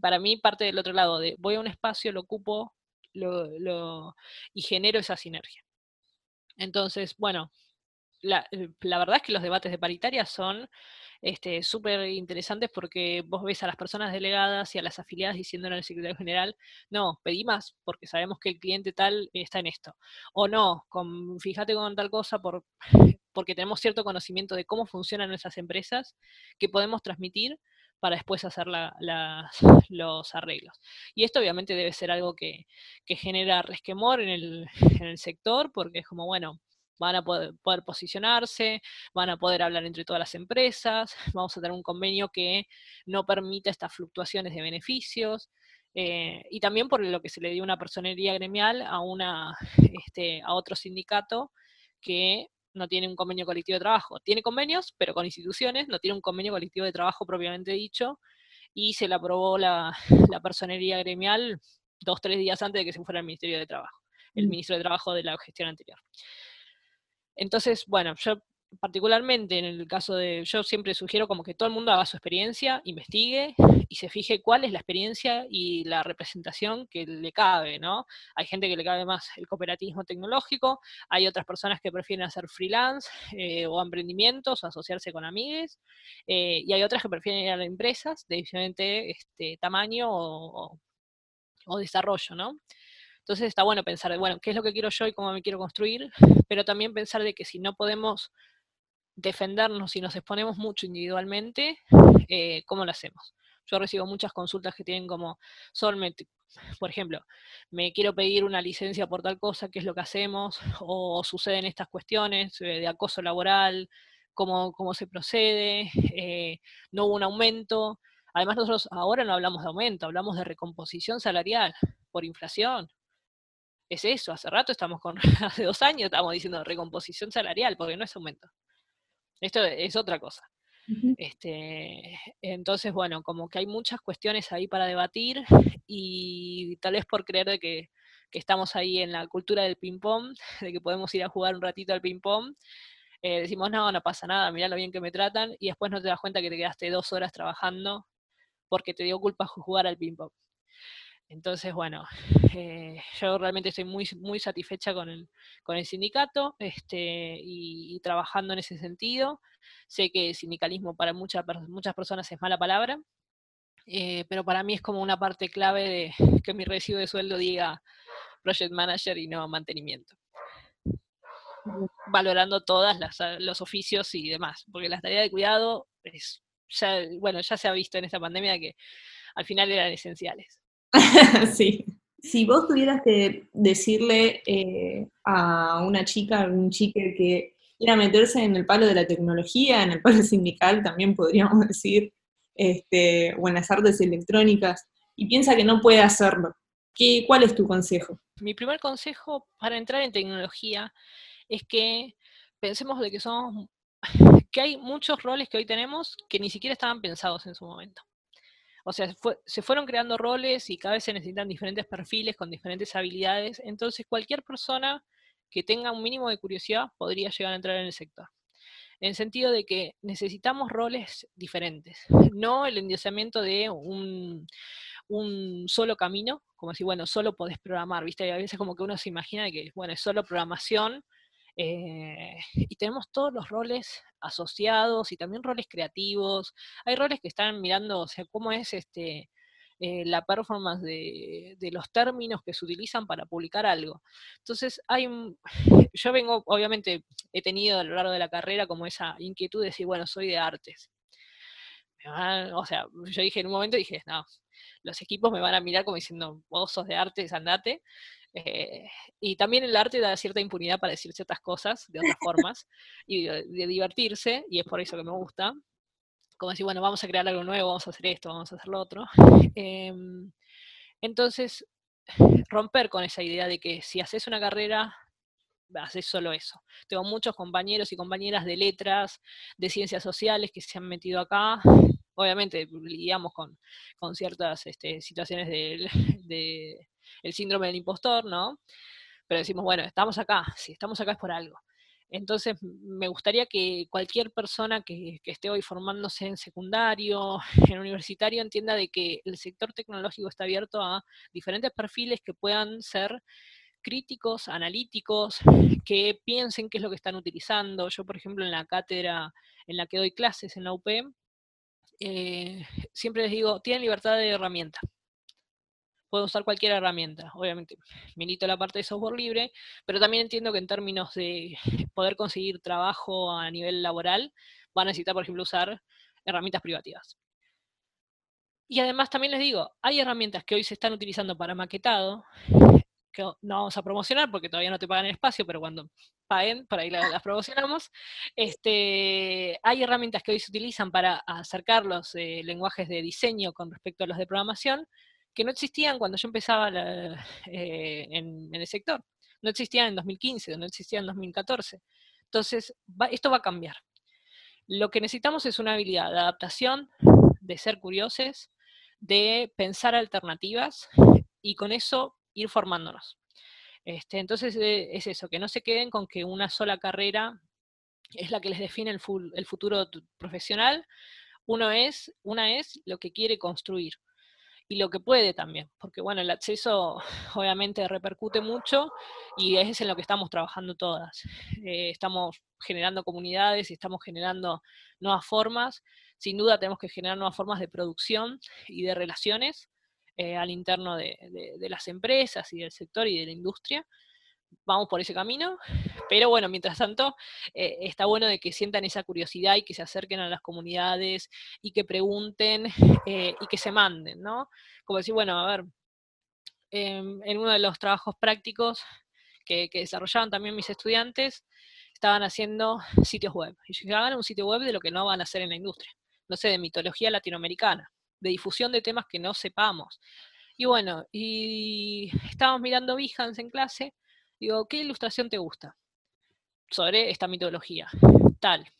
Para mí parte del otro lado, de voy a un espacio, lo ocupo y genero esa sinergia. Entonces, bueno, la, la, verdad es que los debates de paritaria son este, súper interesantes porque vos ves a las personas delegadas y a las afiliadas diciéndole al secretario general, no, pedí más porque sabemos que el cliente tal está en esto. O no, fíjate con tal cosa por, porque tenemos cierto conocimiento de cómo funcionan nuestras empresas que podemos transmitir para después hacer los arreglos. Y esto obviamente debe ser algo que, genera resquemor en el sector porque es como, bueno, van a poder, posicionarse, van a poder hablar entre todas las empresas, vamos a tener un convenio que no permita estas fluctuaciones de beneficios. Eh, y también por lo que se le dio una personería gremial a, una, este, a otro sindicato que no tiene un convenio colectivo de trabajo. Tiene convenios, pero con instituciones, no tiene un convenio colectivo de trabajo propiamente dicho, y se le aprobó la, la personería gremial dos, tres días antes de que se fuera al Ministerio de Trabajo, el mm. ministro de Trabajo de la gestión anterior. Entonces, bueno, yo particularmente en el caso de, yo siempre sugiero como que todo el mundo haga su experiencia, investigue y se fije cuál es la experiencia y la representación que le cabe, ¿no? Hay gente que le cabe más el cooperativismo tecnológico, hay otras personas que prefieren hacer freelance eh, o emprendimientos o asociarse con amigues, eh, y hay otras que prefieren ir a empresas de diferente este, tamaño o desarrollo, ¿no? Entonces está bueno pensar de, bueno, ¿qué es lo que quiero yo y cómo me quiero construir? Pero también pensar de que si no podemos defendernos y nos exponemos mucho individualmente, eh, ¿cómo lo hacemos? Yo recibo muchas consultas que tienen como, Solmet, por ejemplo, me quiero pedir una licencia por tal cosa, ¿qué es lo que hacemos? O suceden estas cuestiones eh, de acoso laboral, cómo, cómo se procede, eh, no hubo un aumento. Además nosotros ahora no hablamos de aumento, hablamos de recomposición salarial por inflación es eso, hace rato estamos con, hace dos años estamos diciendo recomposición salarial, porque no es aumento. Esto es otra cosa. este, entonces, bueno, como que hay muchas cuestiones ahí para debatir y tal vez por creer de que, estamos ahí en la cultura del ping-pong, de que podemos ir a jugar un ratito al ping-pong, eh, decimos, no, no pasa nada, mirá lo bien que me tratan, y después no te das cuenta que te quedaste dos horas trabajando porque te dio culpa jugar al ping-pong. Entonces, bueno, eh, yo realmente estoy muy, muy satisfecha con el, con el sindicato este, y, trabajando en ese sentido. Sé que sindicalismo para muchas, muchas personas es mala palabra, eh, pero para mí es como una parte clave de que mi recibo de sueldo diga project manager y no mantenimiento. Valorando todas los oficios y demás, porque las tareas de cuidado es, ya, bueno, ya se ha visto en esta pandemia que al final eran esenciales. sí. Si vos tuvieras que decirle eh, a una chica, a un chique que quiera meterse en el palo de la tecnología, en el palo sindical también podríamos decir, este, o en las artes electrónicas, y piensa que no puede hacerlo, ¿qué, ¿cuál es tu consejo? Mi primer consejo para entrar en tecnología es que pensemos de que somos que hay muchos roles que hoy tenemos que ni siquiera estaban pensados en su momento. O sea, se fueron creando roles y cada vez se necesitan diferentes perfiles con diferentes habilidades. Entonces, cualquier persona que tenga un mínimo de curiosidad podría llegar a entrar en el sector. En el sentido de que necesitamos roles diferentes, no el endiosamiento de un, solo camino, como si, bueno, solo podés programar, ¿viste? Y a veces como que uno se imagina que, bueno, es solo programación eh, y tenemos todos los roles asociados y también roles creativos. Hay roles que están mirando, o sea, cómo es este, eh, la performance de, los términos que se utilizan para publicar algo. Entonces, hay yo vengo, obviamente, he tenido a lo largo de la carrera como esa inquietud de decir, bueno, soy de artes. o sea, yo dije en un momento, dije, no, los equipos me van a mirar como diciendo, vos sos de artes, andate. Eh, y también el arte da cierta impunidad para decir ciertas cosas de otras formas y de, divertirse, y es por eso que me gusta. Como decir, bueno, vamos a crear algo nuevo, vamos a hacer esto, vamos a hacer lo otro. Em, entonces, romper con esa idea de que si haces una carrera, haces solo eso. Tengo muchos compañeros y compañeras de letras, de ciencias sociales que se han metido acá. Obviamente lidiamos con, con ciertas este, situaciones de, el síndrome del impostor, ¿no? Pero decimos, bueno, estamos acá, si estamos acá es por algo. Entonces, me gustaría que cualquier persona que, esté hoy formándose en secundario, en universitario, entienda de que el sector tecnológico está abierto a diferentes perfiles que puedan ser críticos, analíticos, que piensen qué es lo que están utilizando. Yo, por ejemplo, en la cátedra en la que doy clases en la UP, eh, siempre les digo, tienen libertad de herramienta puedo usar cualquier herramienta. Obviamente, milito la parte de software libre, pero también entiendo que en términos de poder conseguir trabajo a nivel laboral, van a necesitar, por ejemplo, usar herramientas privativas. Y además también les digo, hay herramientas que hoy se están utilizando para maquetado, que no vamos a promocionar porque todavía no te pagan el espacio, pero cuando paguen, para ahí las, promocionamos. Este, hay herramientas que hoy se utilizan para acercar los eh, lenguajes de diseño con respecto a los de programación, que no existían cuando yo empezaba eh, en, el sector. No existían en 2015, no existían en 2014. Entonces, esto va a cambiar. Lo que necesitamos es una habilidad de adaptación, de ser curiosos, de pensar alternativas y con eso ir formándonos. Este, entonces eh, es eso, que no se queden con que una sola carrera es la que les define el, el futuro profesional. Uno es, una es lo que quiere construir y lo que puede también, porque bueno, el acceso obviamente repercute mucho y es en lo que estamos trabajando todas. Eh, estamos generando comunidades y estamos generando nuevas formas. Sin duda tenemos que generar nuevas formas de producción y de relaciones eh, al interno de, las empresas y del sector y de la industria vamos por ese camino, pero bueno, mientras tanto, eh, está bueno de que sientan esa curiosidad y que se acerquen a las comunidades y que pregunten eh, y que se manden, ¿no? Como decir, bueno, a ver, em, en uno de los trabajos prácticos que, desarrollaban también mis estudiantes, estaban haciendo sitios web. Y hagan un sitio web de lo que no van a hacer en la industria. No sé, de mitología latinoamericana, de difusión de temas que no sepamos. Y bueno, y estábamos mirando Behance en clase Digo, ¿qué ilustración te gusta? Sobre esta mitología. Tal,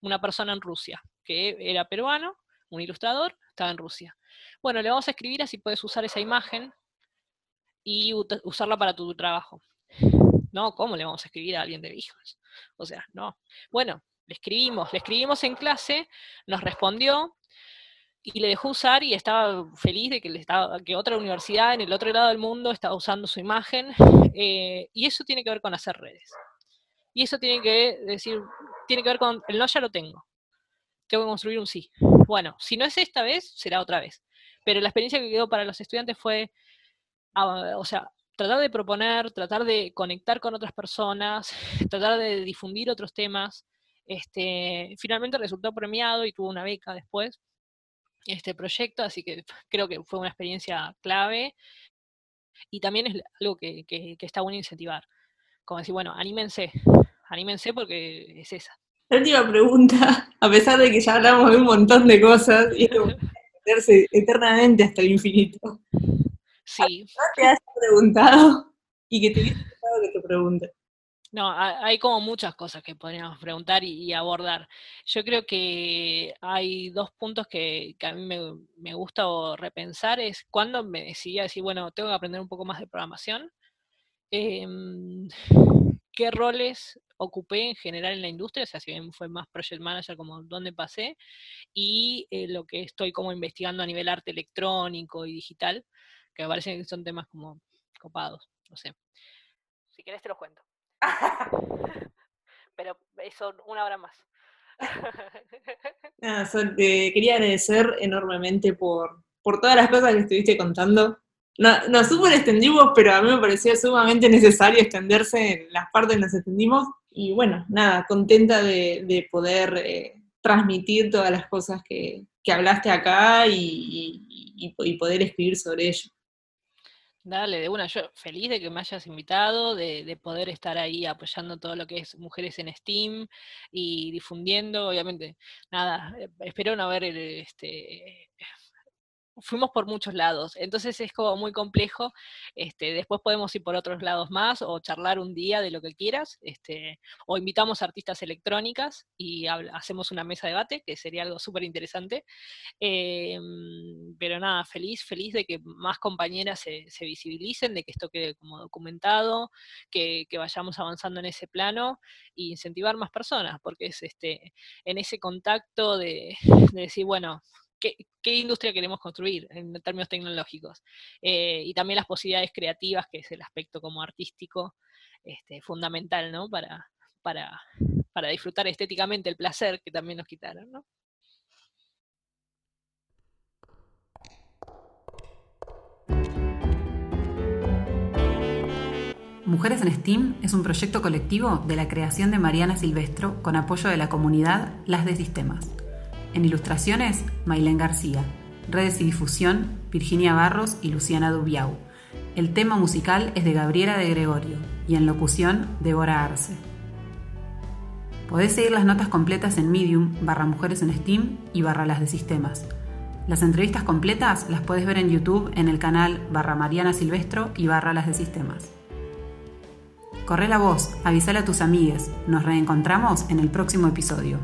una persona en Rusia, que era peruano, un ilustrador, estaba en Rusia. Bueno, le vamos a escribir así puedes usar esa imagen y usarla para tu trabajo. No, ¿cómo le vamos a escribir a alguien de hijos? O sea, no. Bueno, le escribimos, le escribimos en clase, nos respondió, y le dejó usar y estaba feliz de que, le estaba, que otra universidad en el otro lado del mundo estaba usando su imagen. Eh, y eso tiene que ver con hacer redes. Y eso tiene que decir, tiene que ver con, el no ya lo tengo. Tengo que construir un sí. Bueno, si no es esta vez, será otra vez. Pero la experiencia que quedó para los estudiantes fue, ah, o sea, tratar de proponer, tratar de conectar con otras personas, tratar de difundir otros temas. Este, finalmente resultó premiado y tuvo una beca después este proyecto, así que creo que fue una experiencia clave y también es algo que, está bueno incentivar. Como decir, bueno, anímense, anímense porque es esa. La última pregunta, a pesar de que ya hablamos de un montón de cosas, y es eternamente hasta el infinito. Sí. ¿No te has preguntado y que te hubiese gustado que te pregunte? No, hay como muchas cosas que podríamos preguntar y, abordar. Yo creo que hay dos puntos que, a mí me, gusta repensar, es cuando me decía decir, bueno, tengo que aprender un poco más de programación, em, qué roles ocupé en general en la industria, o sea, si bien fue más project manager como dónde pasé, y eh, lo que estoy como investigando a nivel arte electrónico y digital, que me parece que son temas como copados, no sé. Si querés te los cuento. Pero eso, una hora más. quería agradecer enormemente por, por todas las cosas que estuviste contando. No, nos súper extendimos, pero a mí me parecía sumamente necesario extenderse en las partes que nos extendimos. Y bueno, nada, contenta de, poder eh, transmitir todas las cosas que, hablaste acá y poder escribir sobre ello. Dale, de una, yo feliz de que me hayas invitado, de, poder estar ahí apoyando todo lo que es mujeres en Steam y difundiendo, obviamente, nada, eh, espero no haber este, fuimos por muchos lados, entonces es como muy complejo, este, después podemos ir por otros lados más o charlar un día de lo que quieras, este, o invitamos artistas electrónicas y hacemos una mesa de debate, que sería algo súper interesante, em, pero nada, feliz, feliz de que más compañeras se, visibilicen, de que esto quede como documentado, que, vayamos avanzando en ese plano e incentivar más personas, porque es este, en ese contacto de decir, bueno, qué, industria queremos construir en términos tecnológicos. Eh, y también las posibilidades creativas, que es el aspecto como artístico este, fundamental, ¿no? Para, para, para, disfrutar estéticamente el placer que también nos quitaron. Mujeres en STEAM es un proyecto colectivo de la creación de Mariana Silvestro con apoyo de la comunidad Las de Sistemas. En ilustraciones, Mailén García. Redes y difusión, Virginia Barros y Luciana Dubiau. El tema musical es de Gabriela de Gregorio y en locución, Débora Arce. Podés seguir las notas completas en Medium, barra Mujeres en Steam y barra las de Sistemas. Las entrevistas completas las puedes ver en YouTube en el canal barra Mariana Silvestro y barra las de Sistemas. Corre la voz, avísale a tus amigues. Nos reencontramos en el próximo episodio.